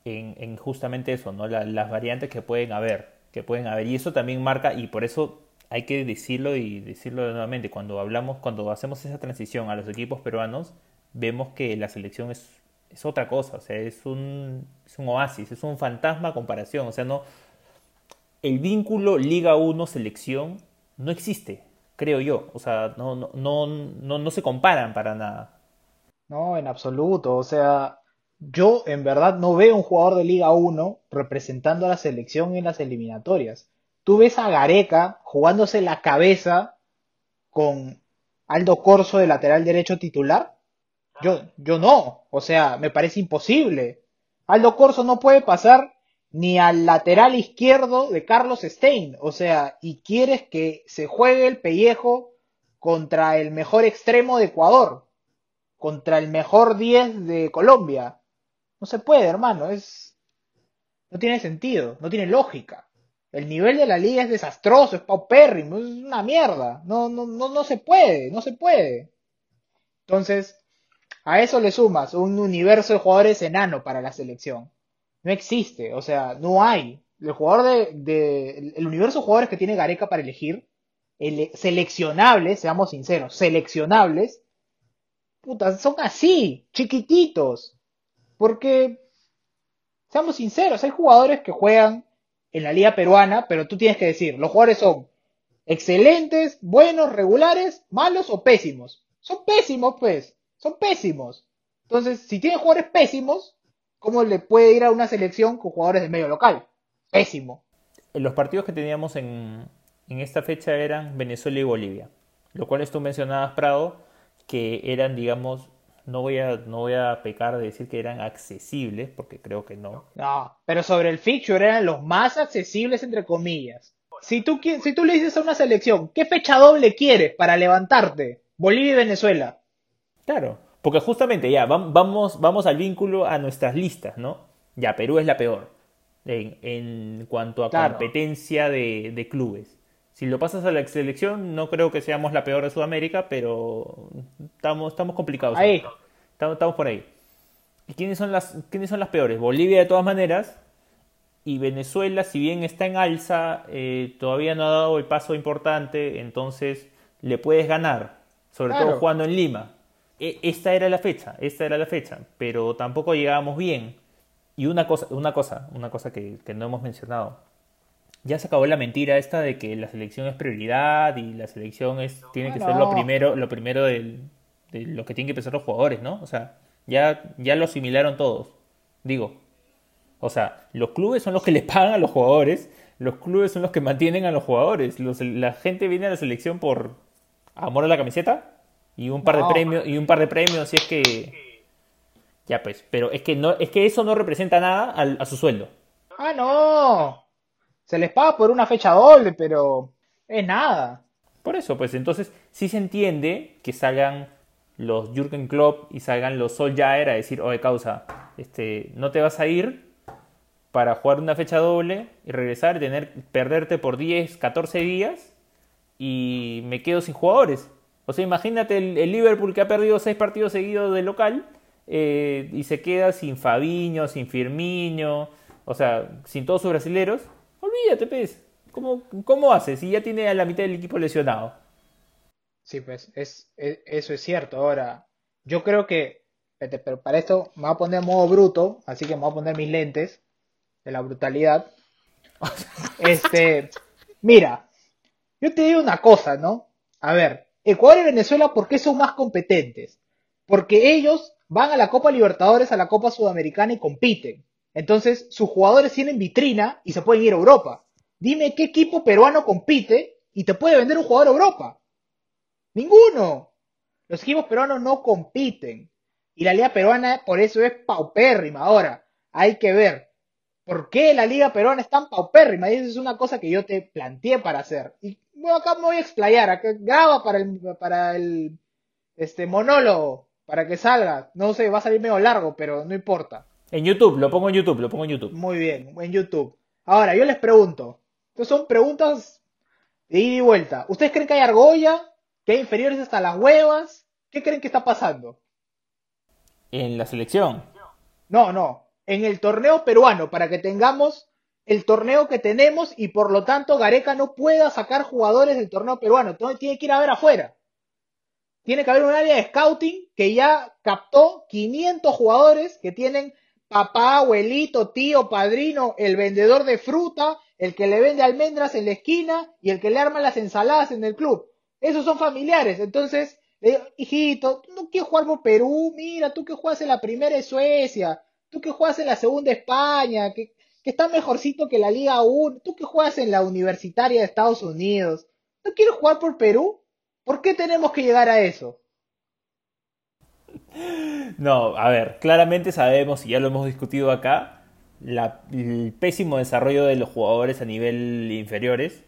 en, en justamente eso, ¿no? La- las variantes que pueden haber, que pueden haber. Y eso también marca, y por eso hay que decirlo y decirlo nuevamente, cuando hablamos, cuando hacemos esa transición a los equipos peruanos, vemos que la selección es, es otra cosa, o sea, es un, es un oasis, es un fantasma comparación, o sea, no, el vínculo Liga 1 selección no existe, creo yo, o sea, no, no, no, no, no se comparan para nada. No, en absoluto. O sea, yo en verdad no veo un jugador de Liga 1 representando a la selección en las eliminatorias. Tú ves a Gareca jugándose la cabeza con Aldo Corso de lateral derecho titular. Yo, yo no. O sea, me parece imposible. Aldo Corso no puede pasar ni al lateral izquierdo de Carlos Stein. O sea, y quieres que se juegue el pellejo contra el mejor extremo de Ecuador contra el mejor 10 de Colombia. No se puede, hermano, es no tiene sentido, no tiene lógica. El nivel de la liga es desastroso, es paupérrimo, es una mierda. No, no, no, no se puede, no se puede. Entonces, a eso le sumas un universo de jugadores enano para la selección. No existe, o sea, no hay. El jugador de, de- el universo de jugadores que tiene Gareca para elegir, ele- seleccionables, seamos sinceros, seleccionables, puta, son así, chiquititos. Porque, seamos sinceros, hay jugadores que juegan en la liga peruana, pero tú tienes que decir, los jugadores son excelentes, buenos, regulares, malos o pésimos. Son pésimos, pues, son pésimos. Entonces, si tienes jugadores pésimos, ¿cómo le puede ir a una selección con jugadores del medio local? Pésimo. Los partidos que teníamos en, en esta fecha eran Venezuela y Bolivia, lo cual tú mencionabas, Prado, que eran, digamos, no voy a, no voy a pecar de decir que eran accesibles, porque creo que no. No, pero sobre el fixture eran los más accesibles entre comillas. Si tú, si tú le dices a una selección, ¿qué fecha doble quieres para levantarte? Bolivia y Venezuela. Claro, porque justamente ya, vam- vamos, vamos al vínculo a nuestras listas, ¿no? Ya, Perú es la peor en, en cuanto a Claro. competencia de, de clubes. Si lo pasas a la selección, no creo que seamos la peor de Sudamérica, pero estamos, estamos complicados. Ahí. Estamos, estamos por ahí. ¿Y quiénes son, las, quiénes son las peores? Bolivia de todas maneras. Y Venezuela, si bien está en alza, eh, todavía no ha dado el paso importante, entonces le puedes ganar, sobre Claro. todo jugando en Lima. E- esta era la fecha, esta era la fecha, pero tampoco llegábamos bien. Y una cosa, una cosa, una cosa que, que no hemos mencionado. Ya se acabó la mentira esta de que la selección es prioridad y la selección es, tiene que ser lo primero, lo primero del- de lo que tienen que pensar los jugadores, ¿no? O sea, ya, ya lo asimilaron todos. Digo, o sea, los clubes son los que les pagan a los jugadores, los clubes son los que mantienen a los jugadores. Los- la gente viene a la selección por amor a la camiseta y un par No. de premios y un par de premios si es que ya pues, pero es que no es que eso no representa nada al- a su sueldo. Ah, no. Se les paga por una fecha doble, pero es nada. Por eso, pues entonces sí se entiende que salgan los Jürgen Klopp y salgan los Solskjaer a decir, oye, causa, este, no te vas a ir para jugar una fecha doble y regresar y tener, perderte por 10, 14 días y me quedo sin jugadores. O sea, imagínate el, Liverpool que ha perdido 6 partidos seguidos de local eh, y se queda sin Fabiño, sin Firmino, o sea, sin todos sus brasileros. Olvídate, pues. ¿Cómo, ¿Cómo hace si ya tiene a la mitad del equipo lesionado? Sí, pues es, eso es cierto. Ahora, yo creo que, pero para esto me voy a poner modo bruto, así que me voy a poner mis lentes de la brutalidad. este, mira, yo te digo una cosa, ¿no? A ver, Ecuador y Venezuela, ¿por qué son más competentes? Porque ellos van a la Copa Libertadores, a la Copa Sudamericana y compiten. Entonces, sus jugadores tienen vitrina y se pueden ir a Europa. Dime qué equipo peruano compite y te puede vender un jugador a Europa. Ninguno. Los equipos peruanos no compiten. Y la liga peruana por eso es paupérrima. Ahora, hay que ver por qué la liga peruana es tan paupérrima. Y eso es una cosa que yo te planteé para hacer. Bueno, acá me voy a explayar. Acá graba para el, para el este, monólogo. Para que salga. No sé, va a salir medio largo, pero no importa. En YouTube, lo pongo en YouTube, lo pongo en YouTube. Muy bien, en YouTube. Ahora, yo les pregunto. Estas son preguntas de ida y vuelta. ¿Ustedes creen que hay argolla? ¿Que hay inferiores hasta las huevas? ¿Qué creen que está pasando? En la selección. No, no. En el torneo peruano, para que tengamos el torneo que tenemos y por lo tanto Gareca no pueda sacar jugadores del torneo peruano. Entonces tiene que ir a ver afuera. Tiene que haber un área de scouting que ya captó 500 jugadores que tienen papá, abuelito, tío, padrino, el vendedor de fruta, el que le vende almendras en la esquina y el que le arma las ensaladas en el club. Esos son familiares. Entonces, le digo, hijito, no quieres jugar por Perú, mira, tú que juegas en la primera de Suecia, tú que juegas en la segunda de España, que, que está mejorcito que la Liga 1, tú que juegas en la Universitaria de Estados Unidos, ¿no quieres jugar por Perú? ¿Por qué tenemos que llegar a eso? No, a ver, claramente sabemos, y ya lo hemos discutido acá, el pésimo desarrollo de los jugadores a nivel inferiores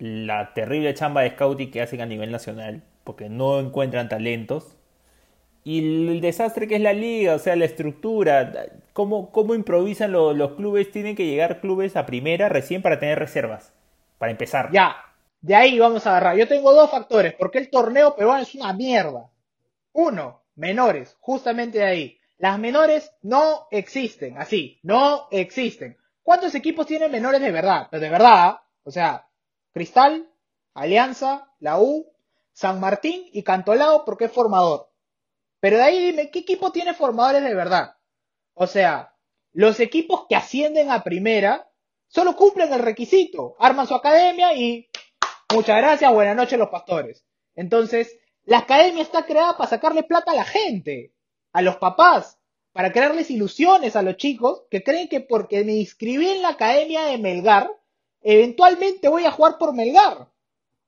la terrible chamba de scouting que hacen a nivel nacional, porque no encuentran talentos, y el desastre que es la liga, o sea, la estructura, cómo, cómo improvisan los clubes, tienen que llegar clubes a primera recién para tener reservas, para empezar. Ya, de ahí vamos a agarrar. Yo tengo dos factores, porque el torneo peruano es una mierda. Uno, menores, justamente de ahí. Las menores no existen, así, no existen. ¿Cuántos equipos tienen menores de verdad? Pero de verdad, o sea, Cristal, Alianza, la U, San Martín y Cantolao porque es formador. Pero de ahí dime, ¿qué equipo tiene formadores de verdad? O sea, los equipos que ascienden a primera solo cumplen el requisito, arman su academia y muchas gracias, buenas noches los pastores. Entonces, la academia está creada para sacarle plata a la gente, a los papás, para crearles ilusiones a los chicos que creen que porque me inscribí en la academia de Melgar, eventualmente voy a jugar por Melgar.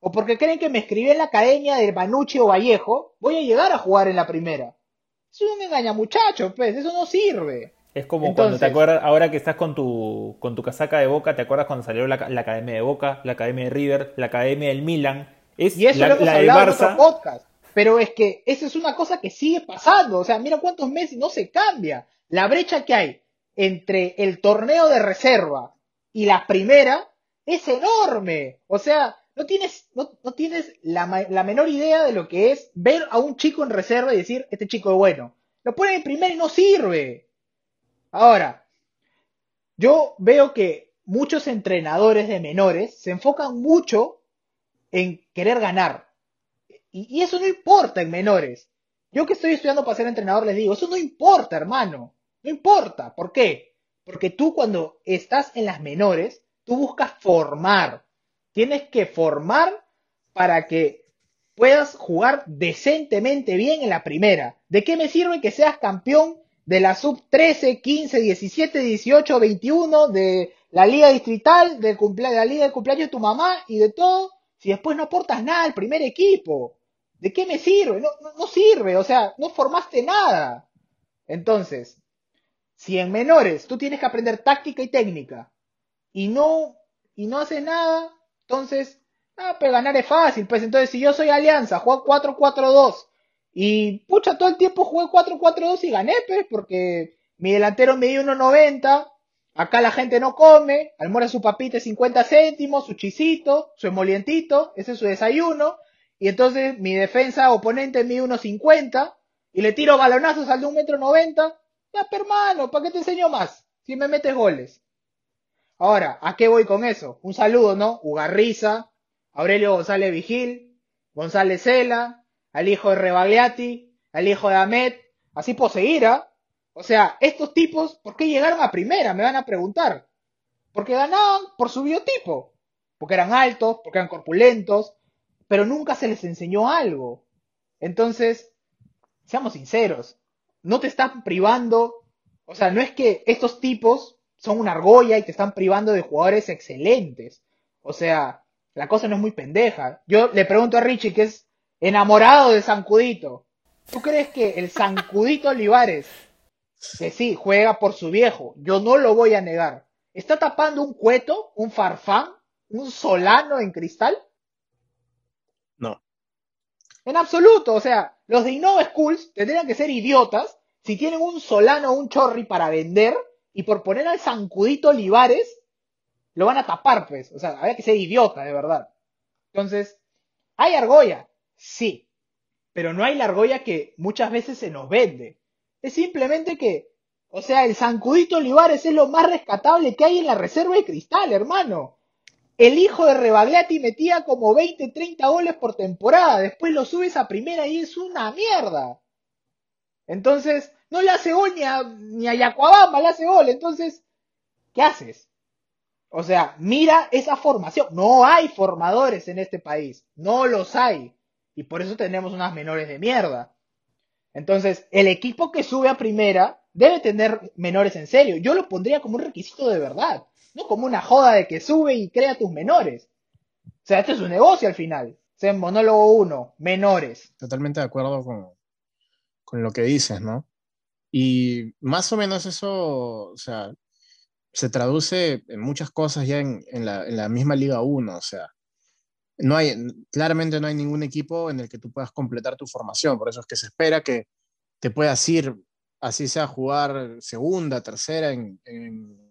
O porque creen que me escribí en la academia de Banucci o Vallejo, voy a llegar a jugar en la primera. Eso es un engaña muchacho, pues, eso no sirve. Es como cuando te acuerdas, ahora que estás con tu, con tu casaca de Boca, ¿te acuerdas cuando salió la, Academia de Boca, la Academia de River, la Academia del Milan? Es y eso la, lo hemos hablado en otro podcast. Pero es que eso es una cosa que sigue pasando. O sea, mira cuántos meses no se cambia. La brecha que hay entre el torneo de reserva y la primera es enorme. O sea, no tienes, no, tienes la, la, menor idea de lo que es ver a un chico en reserva y decir, este chico es bueno. Lo ponen en primera y no sirve. Ahora, yo veo que muchos entrenadores de menores se enfocan mucho en querer ganar. Y, y eso no importa en menores. Yo que estoy estudiando para ser entrenador les digo, eso no importa, hermano. No importa. ¿Por qué? Porque tú cuando estás en las menores, Tú buscas formar. Tienes que formar para que puedas jugar decentemente bien en la primera. ¿De qué me sirve que seas campeón de la sub 13, 15, 17, 18, 21, de la liga distrital, de, la liga de cumpleaños de tu mamá y de todo, si después no aportas nada al primer equipo? ¿De qué me sirve? No, no, sirve, o sea, no formaste nada. Entonces, si en menores tú tienes que aprender táctica y técnica, y no, y no hace nada, entonces, ah, pues ganar es fácil. Pues entonces, si yo soy Alianza, juego 4-4-2 Y pucha, todo el tiempo jugué 4-4-2 y gané, pues, porque mi delantero me dio 1.90, acá la gente no come, almuerza su papita 50 céntimos, su chisito, su emolientito, ese es su desayuno, y entonces mi defensa oponente mide 1.50 y le tiro balonazos al de 1.90 ya, pero hermano, ¿para qué te enseño más? Si me metes goles. Ahora, ¿a qué voy con eso? Un saludo, ¿no? Ugarriza, Aurelio González Vigil, González Cela, al hijo de Rebagliati, al hijo de Ahmed, así poseíra. O sea, estos tipos, ¿por qué llegaron a primera? Me van a preguntar. Porque ganaban por su biotipo. Porque eran altos, porque eran corpulentos, pero nunca se les enseñó algo. Entonces, seamos sinceros, no te están privando, o sea, no es que estos tipos son una argolla y te están privando de jugadores excelentes. O sea, la cosa no es muy pendeja. Yo le pregunto a Richie, que es enamorado de Sancudito, ¿tú crees que el Sancudito Olivares, que sí, juega por su viejo, yo no lo voy a negar, está tapando un cueto, un farfán, un solano en cristal? No. En absoluto, o sea, los de Innova Schools tendrían que ser idiotas si tienen un Solano o un Chorri para vender y por poner al Zancudito Olivares lo van a tapar, pues. O sea, había que ser idiota, de verdad. Entonces, ¿hay argolla? Sí. Pero no hay la argolla que muchas veces se nos vende. Es simplemente que, o sea, el Zancudito Olivares es lo más rescatable que hay en la reserva de cristal, hermano. El hijo de Rebagliati metía como 20, 30 goles por temporada. Después lo subes a primera y es una mierda. Entonces, no le hace gol ni a, ni a le hace gol. Entonces, ¿qué haces? O sea, mira esa formación. No hay formadores en este país. No los hay. Y por eso tenemos unas menores de mierda. Entonces, el equipo que sube a primera debe tener menores en serio. Yo lo pondría como un requisito de verdad no como una joda de que sube y crea tus menores. O sea, esto es un negocio al final. O sea, en monólogo 1, menores. Totalmente de acuerdo con, con lo que dices, ¿no? Y más o menos eso, o sea, se traduce en muchas cosas ya en, en, la, en la, misma Liga 1, o sea, no hay, claramente no hay ningún equipo en el que tú puedas completar tu formación, por eso es que se espera que te puedas ir así sea jugar segunda, tercera en,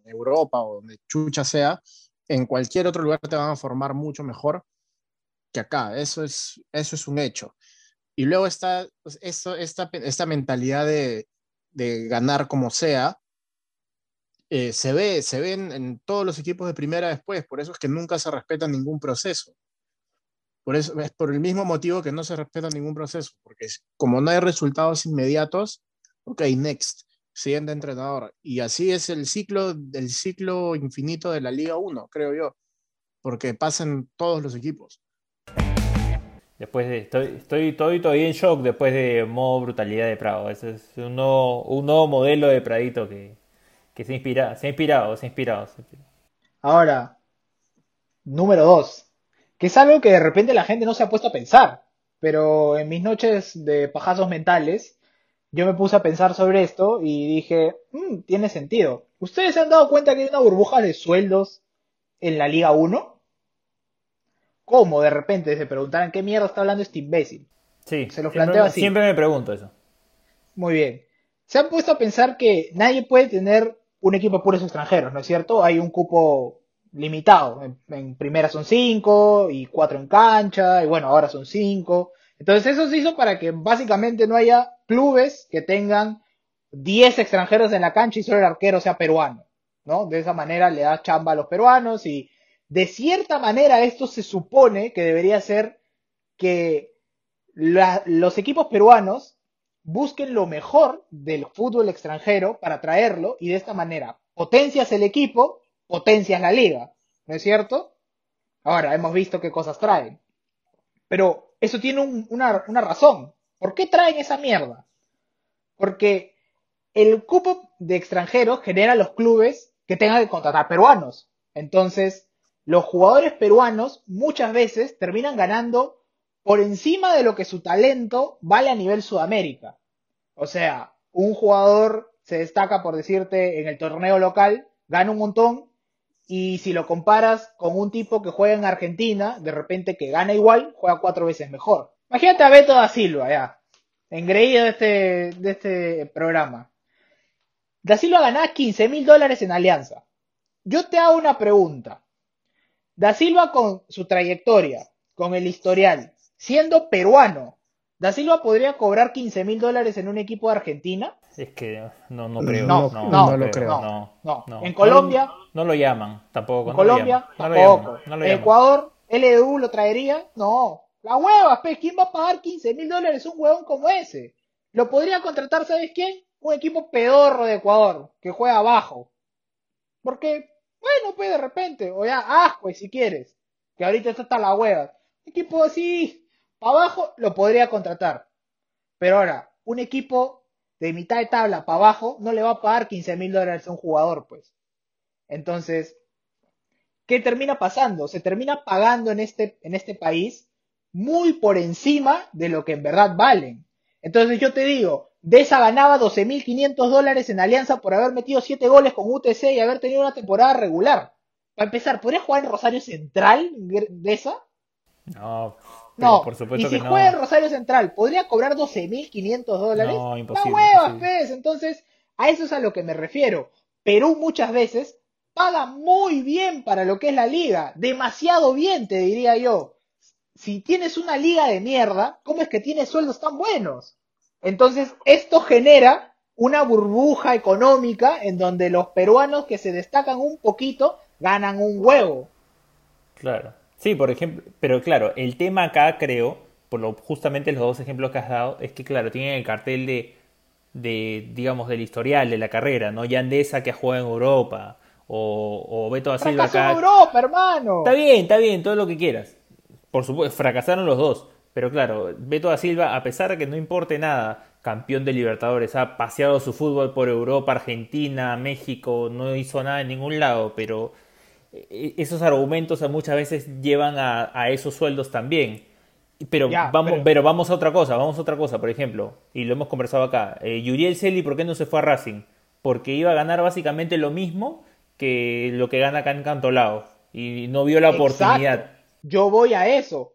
Europa o donde chucha sea, en cualquier otro lugar te van a formar mucho mejor que acá. Eso es, eso es un hecho. Y luego está pues, esta, esta mentalidad de, ganar como sea, eh, se ve, se ve en, todos los equipos de primera después, por eso es que nunca se respeta ningún proceso. Por eso es por el mismo motivo que no se respeta ningún proceso, porque como no hay resultados inmediatos, ok, next, siguiente entrenador. Y así es el ciclo, del ciclo infinito de la Liga 1, creo yo, porque pasan todos los equipos. Después de, estoy, estoy, todavía en shock después de modo brutalidad de Prado. Ese es un nuevo, modelo de Pradito que, se, inspira, se ha inspirado, se ha inspirado. Ahora, número dos, que es algo que de repente la gente no se ha puesto a pensar, pero en mis noches de pajazos mentales yo me puse a pensar sobre esto y dije, mmm, tiene sentido. ¿Ustedes se han dado cuenta que hay una burbuja de sueldos en la Liga 1? ¿Cómo? De repente se preguntarán qué mierda está hablando este imbécil. Sí, se lo planteo así. Siempre me pregunto eso. Muy bien. Se han puesto a pensar que nadie puede tener un equipo de puros extranjeros, ¿no es cierto? Hay un cupo limitado. En, en primera son cinco y cuatro en cancha, y bueno, ahora son cinco. Entonces eso se hizo para que básicamente no haya clubes que tengan 10 extranjeros en la cancha y solo el arquero sea peruano, ¿no? De esa manera le da chamba a los peruanos y de cierta manera esto se supone que debería ser que los equipos peruanos busquen lo mejor del fútbol extranjero para traerlo y de esta manera potencias el equipo, potencias la liga, ¿no es cierto? Ahora, hemos visto qué cosas traen. Pero eso tiene una, una razón. ¿Por qué traen esa mierda? Porque el cupo de extranjeros genera los clubes que tengan que contratar peruanos. Entonces, los jugadores peruanos muchas veces terminan ganando por encima de lo que su talento vale a nivel Sudamérica. O sea, un jugador se destaca, por decirte, en el torneo local, gana un montón, y si lo comparas con un tipo que juega en Argentina, de repente que gana igual, juega cuatro veces mejor. Imagínate a Beto da Silva, ya. engreído de este, de este programa. Da Silva ganaba 15 mil dólares en Alianza. Yo te hago una pregunta. Da Silva con su trayectoria, con el historial, siendo peruano, ¿Da Silva podría cobrar 15 mil dólares en un equipo de Argentina? Es que no, no creo. No, no, no, lo creo. No, No. no. En Colombia, No, lo llaman, tampoco. en no lo Colombia, no tampoco. llaman, no lo En llaman. Ecuador, LDU lo traería. No. La hueva, pe, ¿quién va a pagar 15 mil dólares un huevón como ese? Lo podría contratar, ¿sabes quién? Un equipo pedorro de Ecuador, que juega abajo. Porque, bueno, pues de repente, o ya Ascue si quieres, que ahorita está hasta la hueva. Equipo así, para abajo, lo podría contratar. Pero ahora, un equipo de mitad de tabla para abajo no le va a pagar 15 mil dólares a un jugador, pues. Entonces, ¿qué termina pasando? Se termina pagando en este, en este país muy por encima de lo que en verdad valen. Entonces yo te digo, Deza ganaba 12.500 dólares en Alianza por haber metido 7 goles con UTC y haber tenido una temporada regular. Para empezar, ¿podría jugar en Rosario Central, Deza? No, pero No, por supuesto y si que no. juega en Rosario Central, ¿podría cobrar 12.500 dólares? No, imposible, huevas, imposible. pues. Entonces, a eso es a lo que me refiero. Perú muchas veces paga muy bien para lo que es la liga. Demasiado bien, te diría yo. Si tienes una liga de mierda, ¿cómo es que tienes sueldos tan buenos? Entonces, esto genera una burbuja económica en donde los peruanos que se destacan un poquito ganan un huevo. Claro. Sí, por ejemplo, pero claro, el tema acá creo, por lo justamente los dos ejemplos que has dado, es que claro, tienen el cartel de, de digamos, del historial, de la carrera, ¿no? Yandesa que ha jugado en Europa, o, o Beto da Silva Fracasó en acá. Europa, hermano. Está bien, está bien, todo lo que quieras. Por supuesto, fracasaron los dos. Pero claro, Beto da Silva, a pesar de que no importe nada, campeón de Libertadores, ha paseado su fútbol por Europa, Argentina, México, no hizo nada en ningún lado, pero eh, esos argumentos muchas veces llevan a, a esos sueldos también. Pero, Ya, vamos, pero- pero... vamos a otra cosa, vamos a otra cosa, por ejemplo, y lo hemos conversado acá. Eh, Yuriel Celi, ¿por qué no se fue a Racing? Porque iba a ganar básicamente lo mismo que lo que gana acá en Cantolao. Y no vio la oportunidad. Yo voy a eso.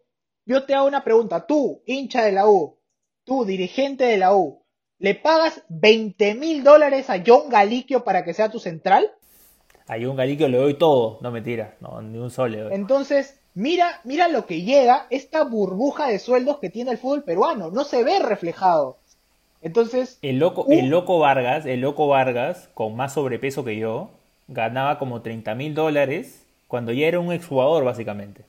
Yo te hago una pregunta. Tú, hincha de la U, tú, dirigente de la U, ¿le pagas 20 mil dólares a John Galiquio para que sea tu central? A un Galiquio le doy todo. No mentira, no, ni un sol le doy. Entonces, mira, mira lo que llega, esta burbuja de sueldos que tiene el fútbol peruano. No se ve reflejado. Entonces, El loco, el loco Vargas, el loco Vargas, con más sobrepeso que yo, ganaba como 30 mil dólares cuando ya era un exjugador, básicamente.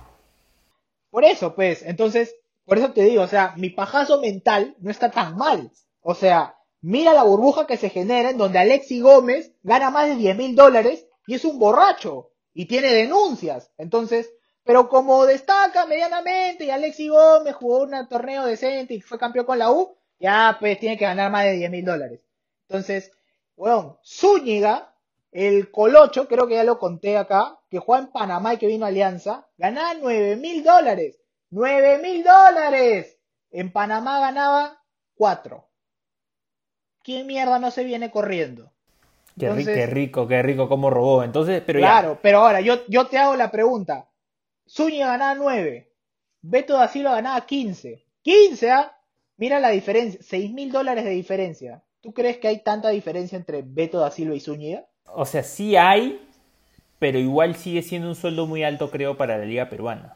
Por eso, pues, entonces, por eso te digo, o sea, mi pajazo mental no está tan mal. O sea, mira la burbuja que se genera en donde Alexi Gómez gana más de 10 mil dólares y es un borracho y tiene denuncias. Entonces, pero como destaca medianamente y Alexi Gómez jugó un torneo decente y fue campeón con la U, ya pues tiene que ganar más de 10 mil dólares. Entonces, weón, Zúñiga, el Colocho, creo que ya lo conté acá, que juega en Panamá y que vino a Alianza, ganaba 9 mil dólares. ¡9 mil dólares! En Panamá ganaba 4. ¿Quién mierda no se viene corriendo? Qué, ri- Entonces- qué rico, qué rico cómo robó. Entonces, pero ya, claro, pero ahora yo, yo te hago la pregunta. Zúñiga ganaba 9. Beto da Silva ganaba 15. 15, ¿ah? Mira la diferencia. 6 mil dólares de diferencia. ¿Tú crees que hay tanta diferencia entre Beto da Silva y Zúñiga? O sea, sí hay, pero igual sigue siendo un sueldo muy alto, creo, para la liga peruana.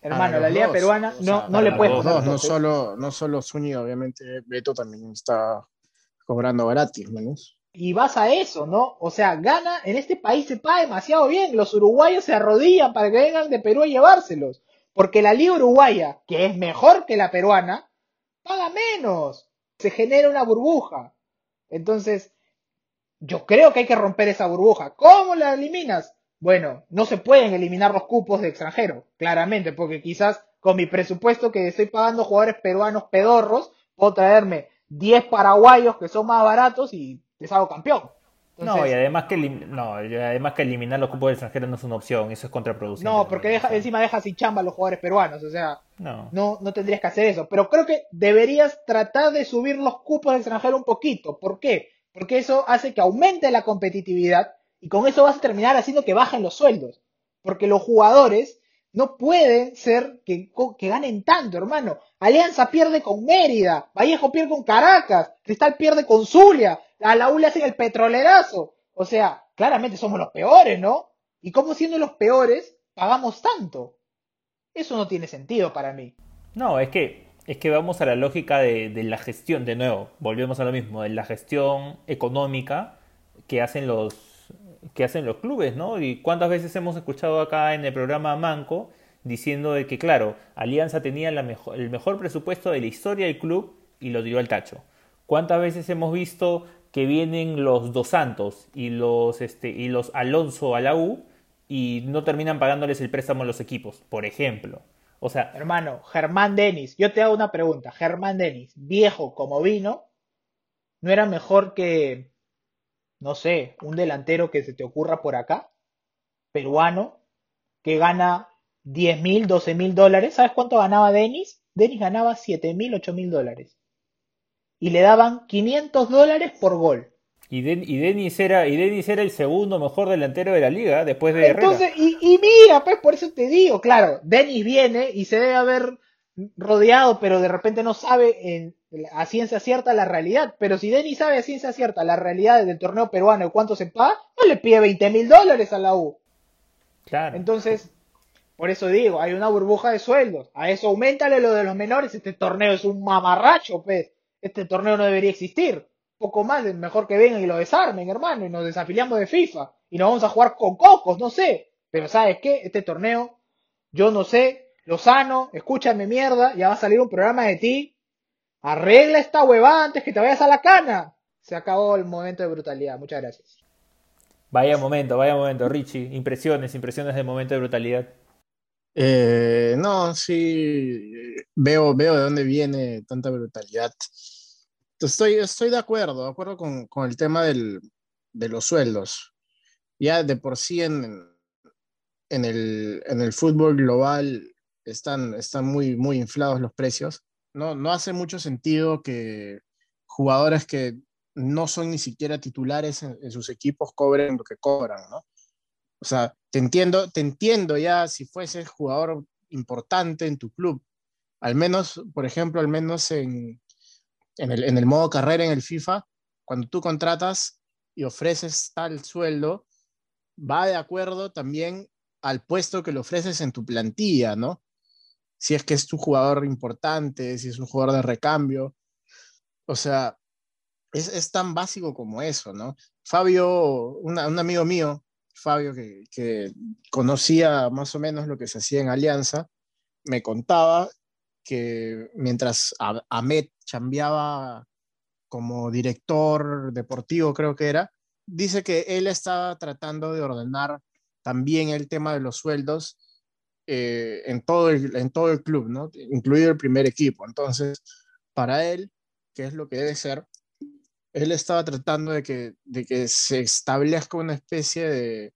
Hermano, la liga dos, peruana o no, sea, no para le poner dos, no tope. solo, no solo Zúñiga, obviamente Beto también está cobrando gratis, menos. Y vas a eso, ¿no? O sea, gana, en este país se paga demasiado bien. Los uruguayos se arrodillan para que vengan de Perú a llevárselos. Porque la liga uruguaya, que es mejor que la peruana, paga menos. Se genera una burbuja. Entonces, yo creo que hay que romper esa burbuja. ¿Cómo la eliminas? Bueno, no se pueden eliminar los cupos de extranjero, claramente, porque quizás con mi presupuesto que estoy pagando jugadores peruanos pedorros, puedo traerme 10 paraguayos que son más baratos y les hago campeón. no, y además que, no, y además que eliminar los cupos del extranjero no es una opción, eso es contraproducente. no, porque deja, encima deja sin chamba a los jugadores peruanos, o sea, No. no, no tendrías que hacer eso. Pero creo que deberías tratar de subir los cupos de extranjero un poquito. ¿Por qué? Porque eso hace que aumente la competitividad y con eso vas a terminar haciendo que bajen los sueldos. Porque los jugadores No pueden ser que, ganen tanto, hermano. Alianza pierde con Mérida, Vallejo pierde con Caracas, Cristal pierde con Zulia, a la U le hacen el petrolerazo. O sea, claramente somos los peores, ¿no? Y como siendo los peores, pagamos tanto. Eso no tiene sentido para mí. No, es que, es que vamos a la lógica de, la gestión, de nuevo, volvemos a lo mismo, de la gestión económica que hacen los, que hacen los clubes, ¿no? Y cuántas veces hemos escuchado acá en el programa Manco diciendo de que, claro, Alianza tenía el mejor presupuesto de la historia del club y lo dio al tacho. ¿Cuántas veces hemos visto que vienen los Dos Santos y los, este, y los Alonso a la U y no terminan pagándoles el préstamo a los equipos, por ejemplo? O sea, hermano, Germán Denis, yo te hago una pregunta. Germán Denis, viejo como vino, ¿no era mejor que no sé, un delantero que se te ocurra por acá, peruano, que gana 10 mil, 12 mil dólares. ¿Sabes cuánto ganaba Denis? Denis ganaba 7 mil, 8 mil dólares. Y le daban 500 dólares por gol. Y, Denis era, y Denis era el segundo mejor delantero de la liga después de Entonces, y, y, mira, pues por eso te digo, claro, Denis viene y se debe haber rodeado, pero de repente no sabe en, a ciencia cierta la realidad. Pero si Denis sabe a ciencia cierta la realidad del torneo peruano y cuánto se paga, no le pide 20 mil dólares a la U. Claro. Entonces, por eso digo, hay una burbuja de sueldos. A eso aumentale lo de los menores. Este torneo es un mamarracho, pues. Este torneo no debería existir. Poco más, mejor que vengan y lo desarmen, hermano, y nos desafiliamos de FIFA. Y nos vamos a jugar con cocos, no sé. Pero ¿sabes qué? Este torneo, yo no sé. Lozano, escúchame mierda, ya va a salir un programa de ti Arregla esta huevada antes que te vayas a la cana. Se acabó el momento de brutalidad. Muchas gracias. Vaya momento, vaya momento, Richie. Impresiones, impresiones del momento de brutalidad. Eh, no, sí, veo, veo de dónde viene tanta brutalidad. Estoy, estoy de acuerdo, de acuerdo con, con el tema del, de los sueldos. Ya de por sí en, en, el, en el fútbol global están, están muy, muy inflados los precios no, no hace mucho sentido que jugadores que no son ni siquiera titulares en, sus equipos cobren lo que cobran, ¿no? O sea, te entiendo, te entiendo ya si fueses jugador importante en tu club, al menos, por ejemplo, al menos en, en, el, modo carrera en el FIFA, cuando tú contratas y ofreces tal sueldo, va de acuerdo también al puesto que le ofreces en tu plantilla, ¿no? si es que es tu jugador importante, si es un jugador de recambio. O sea, es, tan básico como eso, ¿no? Fabio, un amigo mío, Fabio, que, conocía más o menos lo que se hacía en Alianza, me contaba que mientras Ahmed chambeaba como director deportivo, creo que era, dice que él estaba tratando de ordenar también el tema de los sueldos eh, en, todo el, en todo el club, ¿no? incluido el primer equipo. Entonces, para él, ¿qué es lo que debe ser? Él estaba tratando de que, de que se establezca una especie de,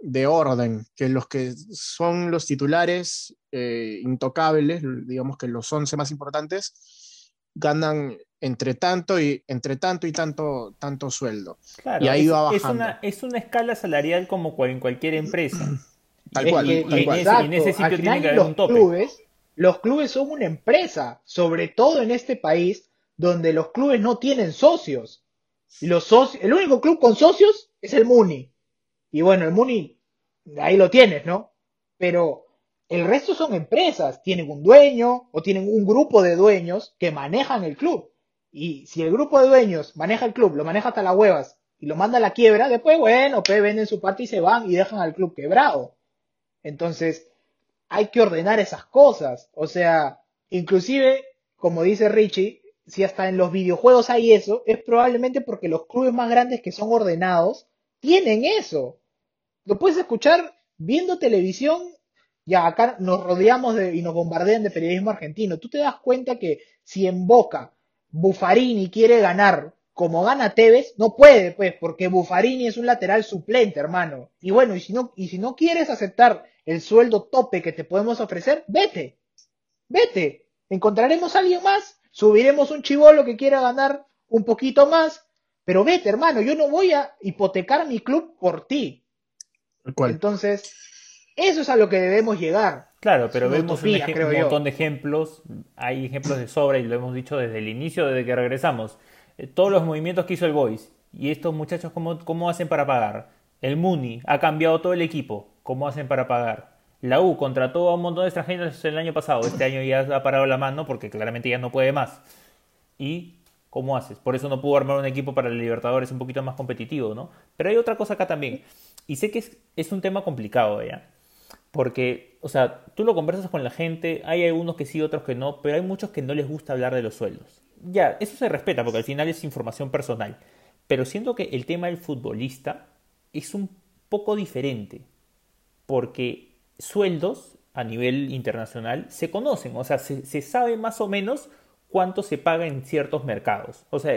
de orden, que los que son los titulares eh, intocables, digamos que los 11 más importantes, ganan entre tanto y entre tanto y tanto tanto sueldo. y ahí es, va bajando. Es una, es una escala salarial como en cualquier empresa. Tal cual. En ese sitio tiene que haber un tope. Clubes, los clubes son una empresa, sobre todo en este país donde los clubes no tienen socios. Los socios, el único club con socios es el Muni. Y bueno, el Muni, ahí lo tienes, ¿no? Pero el resto son empresas, tienen un dueño o tienen un grupo de dueños que manejan el club. Y si el grupo de dueños maneja el club, lo maneja hasta las huevas y lo manda a la quiebra, después, bueno, pues venden su parte y se van y dejan al club quebrado. Entonces, hay que ordenar esas cosas. O sea, inclusive, como dice Richie, si hasta en los videojuegos hay eso, es probablemente porque los clubes más grandes que son ordenados tienen eso. Lo puedes escuchar viendo televisión. Ya acá nos rodeamos de, y nos bombardean de periodismo argentino. Tú te das cuenta que si en Boca Buffarini quiere ganar como gana Tevez, no puede, pues, porque Buffarini es un lateral suplente, hermano. Y bueno, y si no, y si no quieres aceptar el sueldo tope que te podemos ofrecer, vete, vete, encontraremos a alguien más, subiremos un chivolo que quiera ganar un poquito más, pero vete, hermano, yo no voy a hipotecar mi club por ti. Entonces, Eso es a lo que debemos llegar. Claro, pero una vemos un, utopía, un yo. montón de ejemplos, hay ejemplos de sobra y lo hemos dicho desde el inicio, desde que regresamos. Eh, todos los movimientos que hizo el Boys y estos muchachos, ¿cómo, cómo hacen para pagar? El Muni ha cambiado todo el equipo, ¿cómo hacen para pagar? La U contrató a un montón de extranjeros el año pasado, este año ya ha parado la mano porque claramente ya no puede más. ¿Y cómo haces? Por eso no pudo armar un equipo para el Libertadores un poquito más competitivo, ¿no? Pero hay otra cosa acá también. Y sé que es, es un tema complicado, ¿ya? Porque, o sea, tú lo conversas con la gente, hay algunos que sí, otros que no, pero hay muchos que no les gusta hablar de los sueldos. Ya, eso se respeta porque al final es información personal. Pero siento que el tema del futbolista es un poco diferente. Porque sueldos a nivel internacional se conocen, o sea, se, sabe más o menos cuánto se paga en ciertos mercados. O sea,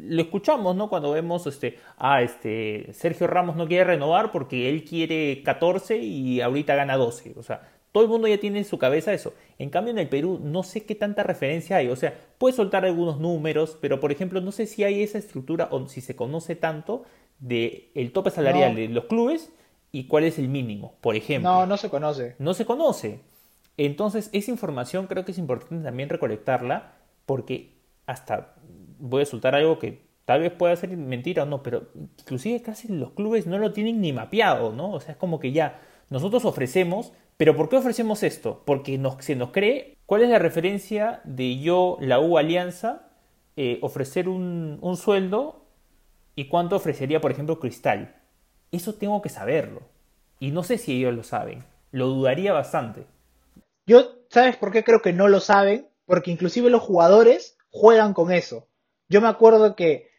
lo escuchamos, ¿no? Cuando vemos, este, ah, este, Sergio Ramos no quiere renovar porque él quiere 14 y ahorita gana 12. O sea, todo el mundo ya tiene en su cabeza eso. En cambio, en el Perú no sé qué tanta referencia hay. O sea, puedes soltar algunos números, pero por ejemplo, no sé si hay esa estructura o si se conoce tanto de el tope salarial No. de los clubes y cuál es el mínimo, por ejemplo No, no se conoce. no se conoce. Entonces, esa información creo que es importante también recolectarla porque hasta voy a soltar algo que tal vez pueda ser mentira o no, pero inclusive casi los clubes no lo tienen ni mapeado, ¿no? O sea, es como que ya nosotros ofrecemos, pero ¿por qué ofrecemos esto? Porque nos, se nos cree cuál es la referencia de yo, la U Alianza, eh, ofrecer un, un sueldo y cuánto ofrecería, por ejemplo, Cristal. Eso tengo que saberlo. Y no sé si ellos lo saben. Lo dudaría bastante. Yo, ¿sabes por qué creo que no lo saben? Porque inclusive los jugadores juegan con eso. Yo me acuerdo que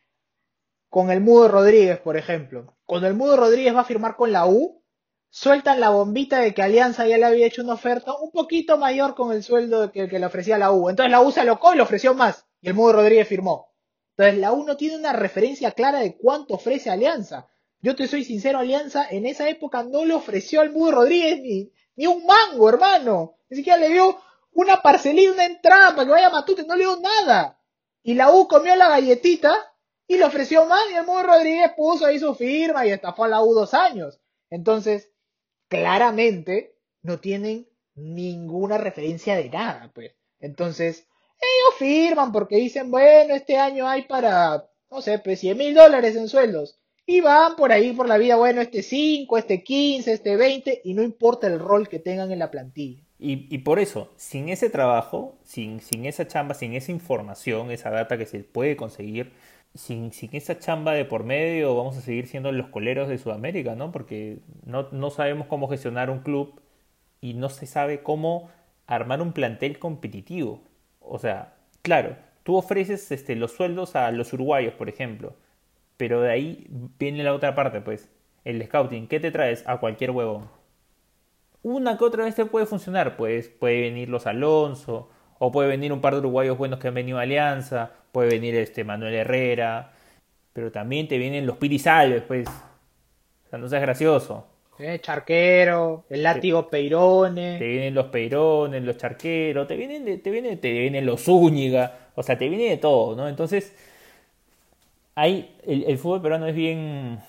con el Mudo Rodríguez, por ejemplo, cuando el Mudo Rodríguez va a firmar con la U, sueltan la bombita de que Alianza ya le había hecho una oferta un poquito mayor con el sueldo que, que le ofrecía la U. Entonces la U se alocó y le ofreció más. Y el Mudo Rodríguez firmó. Entonces la U no tiene una referencia clara de cuánto ofrece Alianza. Yo te soy sincero, Alianza en esa época no le ofreció al Mudo Rodríguez ni, ni un mango, hermano. Ni siquiera le dio una parcelita, una entrada para que vaya Matute, no le dio nada. Y la U comió la galletita y le ofreció más y el Mudo Rodríguez puso ahí su firma y estafó a la U dos años. Entonces, claramente no tienen ninguna referencia de nada, pues. Entonces, ellos firman porque dicen, bueno, este año hay para, no sé, pues 100 mil dólares en sueldos. Y van por ahí por la vida, bueno, este 5, este 15, este 20, y no importa el rol que tengan en la plantilla. Y, y por eso, sin ese trabajo, sin, sin esa chamba, sin esa información, esa data que se puede conseguir, sin, sin esa chamba de por medio, vamos a seguir siendo los coleros de Sudamérica, ¿no? Porque no, sabemos cómo gestionar un club y no se sabe cómo armar un plantel competitivo. O sea, claro, tú ofreces este, los sueldos a los uruguayos, por ejemplo, pero de ahí viene la otra parte, pues, el scouting. ¿Qué te traes? A cualquier huevón. Una que otra vez te puede funcionar, pues puede venir los Alonso, o puede venir un par de uruguayos buenos que han venido a Alianza, puede venir este Manuel Herrera, pero también te vienen los Pirisalves, pues. O sea, no seas gracioso. ¿eh? Charquero, el látigo Te Peirone. vienen los Peirones, los Charqueros, te vienen, de- te vienen, te vienen los Zúñiga, o sea, te viene de todo, ¿no? Entonces, hay, el, el fútbol peruano es bien,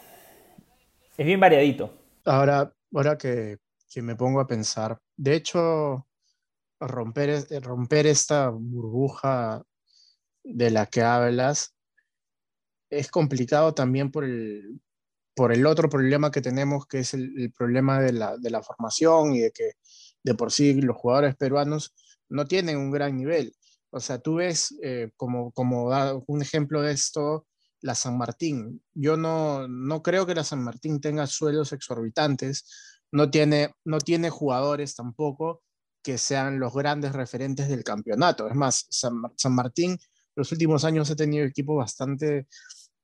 es bien variadito. Ahora, ahora que, que me pongo a pensar, de hecho, romper, es- romper esta burbuja de la que hablas es complicado también por el, por el otro problema que tenemos, que es el, problema de la, de la formación y de que de por sí los jugadores peruanos no tienen un gran nivel. O sea, tú ves, eh, como, como un ejemplo de esto, la San Martín. Yo no, no creo que la San Martín tenga sueldos exorbitantes, no tiene, no tiene jugadores tampoco que sean los grandes referentes del campeonato. Es más, San, Mar- San Martín los últimos años ha tenido equipos bastante,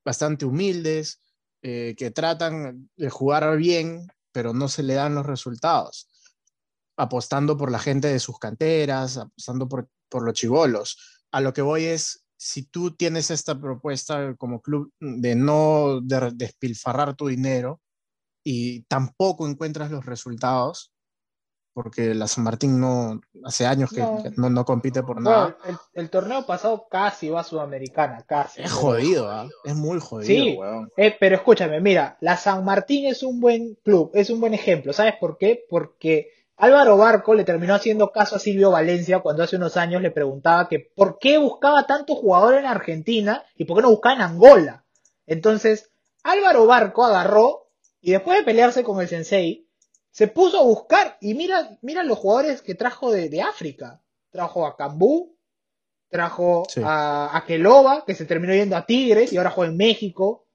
bastante humildes, eh, que tratan de jugar bien, pero no se le dan los resultados, apostando por la gente de sus canteras, apostando por, por los chivolos. A lo que voy es, si tú tienes esta propuesta como club de no de- despilfarrar tu dinero y tampoco encuentras los resultados, porque la San Martín no, hace años que No. que no, no compite por Bueno, nada. el, el torneo pasado casi va a Sudamericana, casi. Es jodido, ¿ah? Es muy jodido, Sí. weón. Eh, pero escúchame, mira, la San Martín es un buen club, es un buen ejemplo. ¿Sabes por qué? Porque Álvaro Barco le terminó haciendo caso a Silvio Valencia cuando hace unos años le preguntaba que por qué buscaba tanto jugador en Argentina y por qué no buscaba en Angola. Entonces, Álvaro Barco agarró y después de pelearse con el Sensei, se puso a buscar y mira, mira los jugadores que trajo de, de África. Trajo a Cambú, trajo Sí. a, a Keloba, que se terminó yendo a Tigres y ahora juega en México.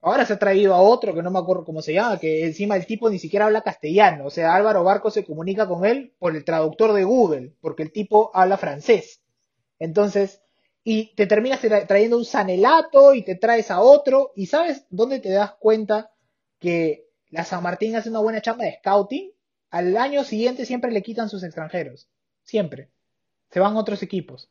Ahora se ha traído a otro que no me acuerdo cómo se llama, que encima el tipo ni siquiera habla castellano. O sea, Álvaro Barco se comunica con él por el traductor de Google, porque el tipo habla francés. Entonces, y te terminas tra- trayendo un sanelato y te traes a otro. ¿Y sabes dónde te das cuenta que la San Martín hace una buena chamba de scouting? Al año siguiente siempre le quitan sus extranjeros. Siempre. Se van otros equipos.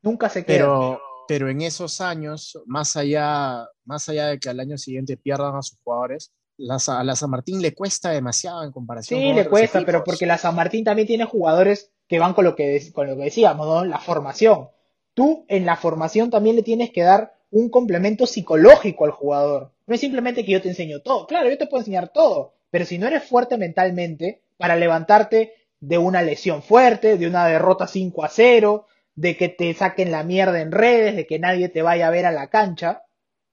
Nunca se quedan. Pero, pero en esos años, más allá, más allá de que al año siguiente pierdan a sus jugadores, la a la San Martín le cuesta demasiado en comparación Sí, con le cuesta, pero porque la San Martín también tiene jugadores que van con lo que, con lo que decíamos, ¿no? La formación. Tú en la formación también le tienes que dar un complemento psicológico al jugador. No es simplemente que yo te enseño todo. Claro, yo te puedo enseñar todo, pero si no eres fuerte mentalmente para levantarte de una lesión fuerte, de una derrota 5 a 0, de que te saquen la mierda en redes, de que nadie te vaya a ver a la cancha,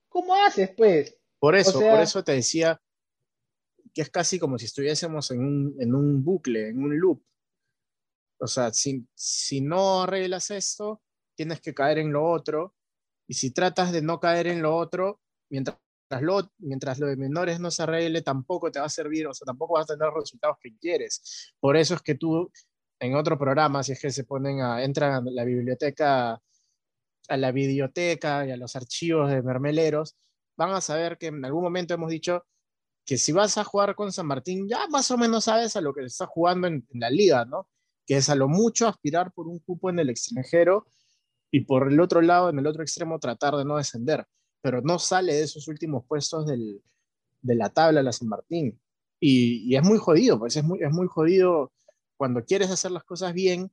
¿cómo haces, pues? Por eso, sea- por eso te decía que es casi como si estuviésemos en un, en un bucle, en un loop. O sea, si, si no arreglas esto, tienes que caer en lo otro. Y si tratas de no caer en lo otro, mientras lo, mientras lo de menores no se arregle, tampoco te va a servir, o sea, tampoco vas a tener los resultados que quieres. Por eso es que tú, en otro programa, si es que se ponen a, entran a la biblioteca, a la biblioteca y a los archivos de mermeleros, van a saber que en algún momento hemos dicho que si vas a jugar con San Martín, ya más o menos sabes a lo que estás jugando en, en la liga, ¿no? Que es a lo mucho aspirar por un cupo en el extranjero y por el otro lado, en el otro extremo, tratar de no descender. Pero no sale de esos últimos puestos de la tabla la San Martín. Y, es muy jodido, pues es muy, es muy jodido cuando quieres hacer las cosas bien,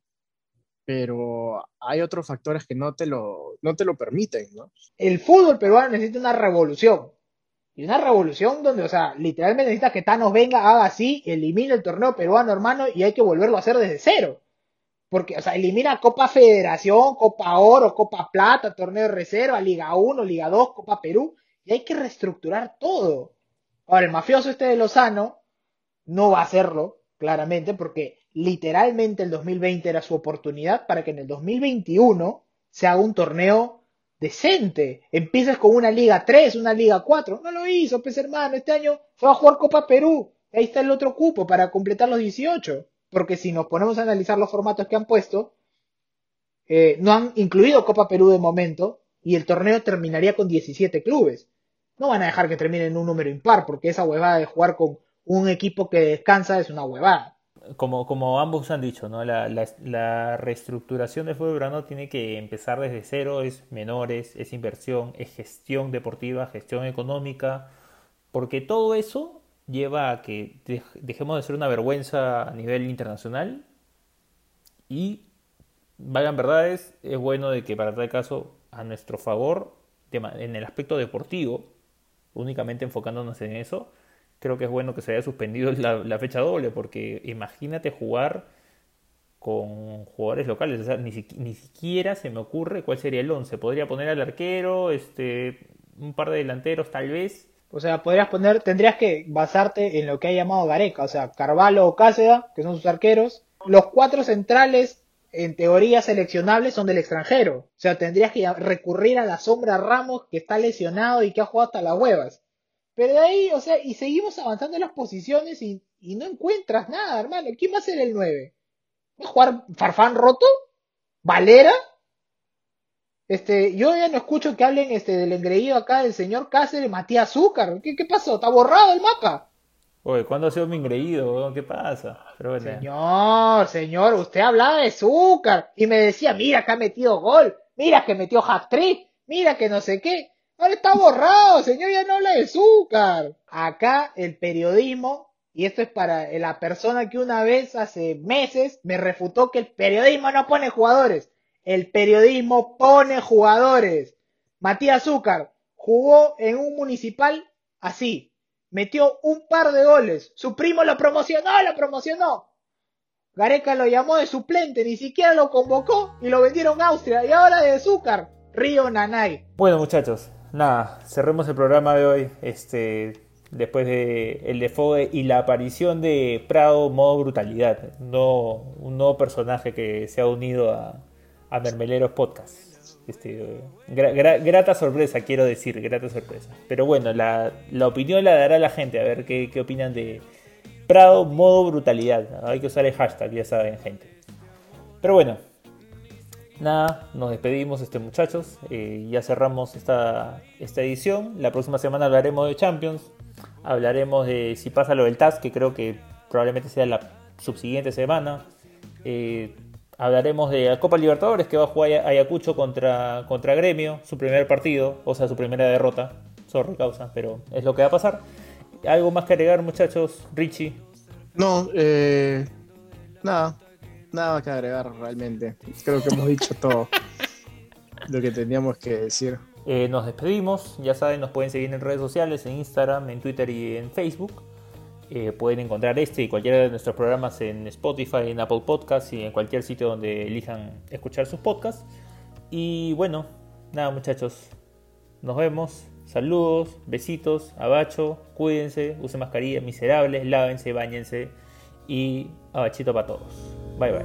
pero hay otros factores que no te lo, no te lo permiten, ¿no? el fútbol peruano necesita una revolución. Y una revolución donde, o sea, literalmente necesita que Thanos venga, haga así, elimine el torneo peruano, hermano, y hay que volverlo a hacer desde cero. Porque, o sea, elimina Copa Federación, Copa Oro, Copa Plata, Torneo de Reserva, Liga 1, Liga 2, Copa Perú, y hay que reestructurar todo. Ahora, el mafioso este de Lozano no va a hacerlo, claramente, porque literalmente el 2020 era su oportunidad para que en el 2021 se haga un torneo decente. Empiezas con una Liga 3, una Liga 4. No lo hizo, pues hermano. Este año se va a jugar Copa Perú. Ahí está el otro cupo para completar los 18. Porque si nos ponemos a analizar los formatos que han puesto, eh, no han incluido Copa Perú de momento y el torneo terminaría con 17 clubes. No van a dejar que termine en un número impar, porque esa huevada de jugar con un equipo que descansa es una huevada. Como, como ambos han dicho, ¿no? La, la- la reestructuración del fútbol peruano tiene que empezar desde cero, es menores, es inversión, es gestión deportiva, gestión económica, porque todo eso lleva a que dej- dejemos de ser una vergüenza a nivel internacional y, valgan verdades, es bueno de que para tal caso, a nuestro favor, en el aspecto deportivo, únicamente enfocándonos en eso, creo que es bueno que se haya suspendido la, fecha doble, porque imagínate jugar con jugadores locales, o sea, ni, ni siquiera se me ocurre cuál sería el 11. Podría poner al arquero, este, un par de delanteros tal vez. O sea, podrías poner, tendrías que basarte en lo que ha llamado Gareca, o sea, Carvalho o Cáceda, que son sus arqueros. Los cuatro centrales, en teoría seleccionables, son del extranjero. O sea, tendrías que recurrir a la sombra Ramos, que está lesionado y que ha jugado hasta las huevas. Pero de ahí, o sea, y seguimos avanzando en las posiciones y, y no encuentras nada, hermano. ¿Quién va a ser el 9? ¿Va a jugar Farfán roto? ¿Valera? Este, yo ya no escucho que hablen este, del engreído acá del señor Cáceres, Matías Azúcar. ¿Qué, qué pasó? ¿Está borrado el mapa? Oye, ¿cuándo ha sido mi ingreído? weón? ¿Qué pasa? Pero bueno, Señor, señor, usted hablaba de Azúcar y me decía, mira que ha metido gol, mira que metió hat-trick, mira que no sé qué. Ahora está borrado, señor, ya no habla de Azúcar. Acá el periodismo y esto es para la persona que una vez hace meses me refutó que el periodismo no pone jugadores. El periodismo pone jugadores. Matías Zúcar jugó en un municipal así. Metió un par de goles. Su primo lo promocionó, lo promocionó. Gareca lo llamó de suplente, ni siquiera lo convocó y lo vendieron a Austria. Y ahora de Zúcar, Río Nanay. Bueno muchachos, nada, cerremos el programa de hoy. Este, después de el defogue y la aparición de Prado modo brutalidad, no, un nuevo personaje que se ha unido a, a Mermeleros Podcast. Este, grata sorpresa, quiero decir, grata sorpresa. Pero bueno, la, opinión la dará la gente, a ver qué, qué opinan de Prado modo brutalidad. Hay que usar el hashtag, ya saben, gente. Pero bueno, nada, nos despedimos, este muchachos. Eh, ya cerramos esta, esta edición. La próxima semana hablaremos de Champions. Hablaremos de si pasa lo del TAS, que creo que probablemente sea la subsiguiente semana. Eh, hablaremos de la Copa Libertadores, que va a jugar Ayacucho contra, contra Gremio, su primer partido, o sea, su primera derrota. Sorry, causa, pero es lo que va a pasar. ¿Algo más que agregar, muchachos? Richie. No, eh, nada, nada que agregar realmente. Creo que hemos dicho todo lo que teníamos que decir. Eh, nos despedimos, ya saben, nos pueden seguir en redes sociales, en Instagram, en Twitter y en Facebook. Eh, pueden encontrar este y cualquiera de nuestros programas en Spotify, en Apple Podcasts y en cualquier sitio donde elijan escuchar sus podcasts. Y bueno, nada muchachos, nos vemos. Saludos, besitos, abacho, cuídense, usen mascarilla, miserables, lávense, bañense y abachito para todos. Bye bye.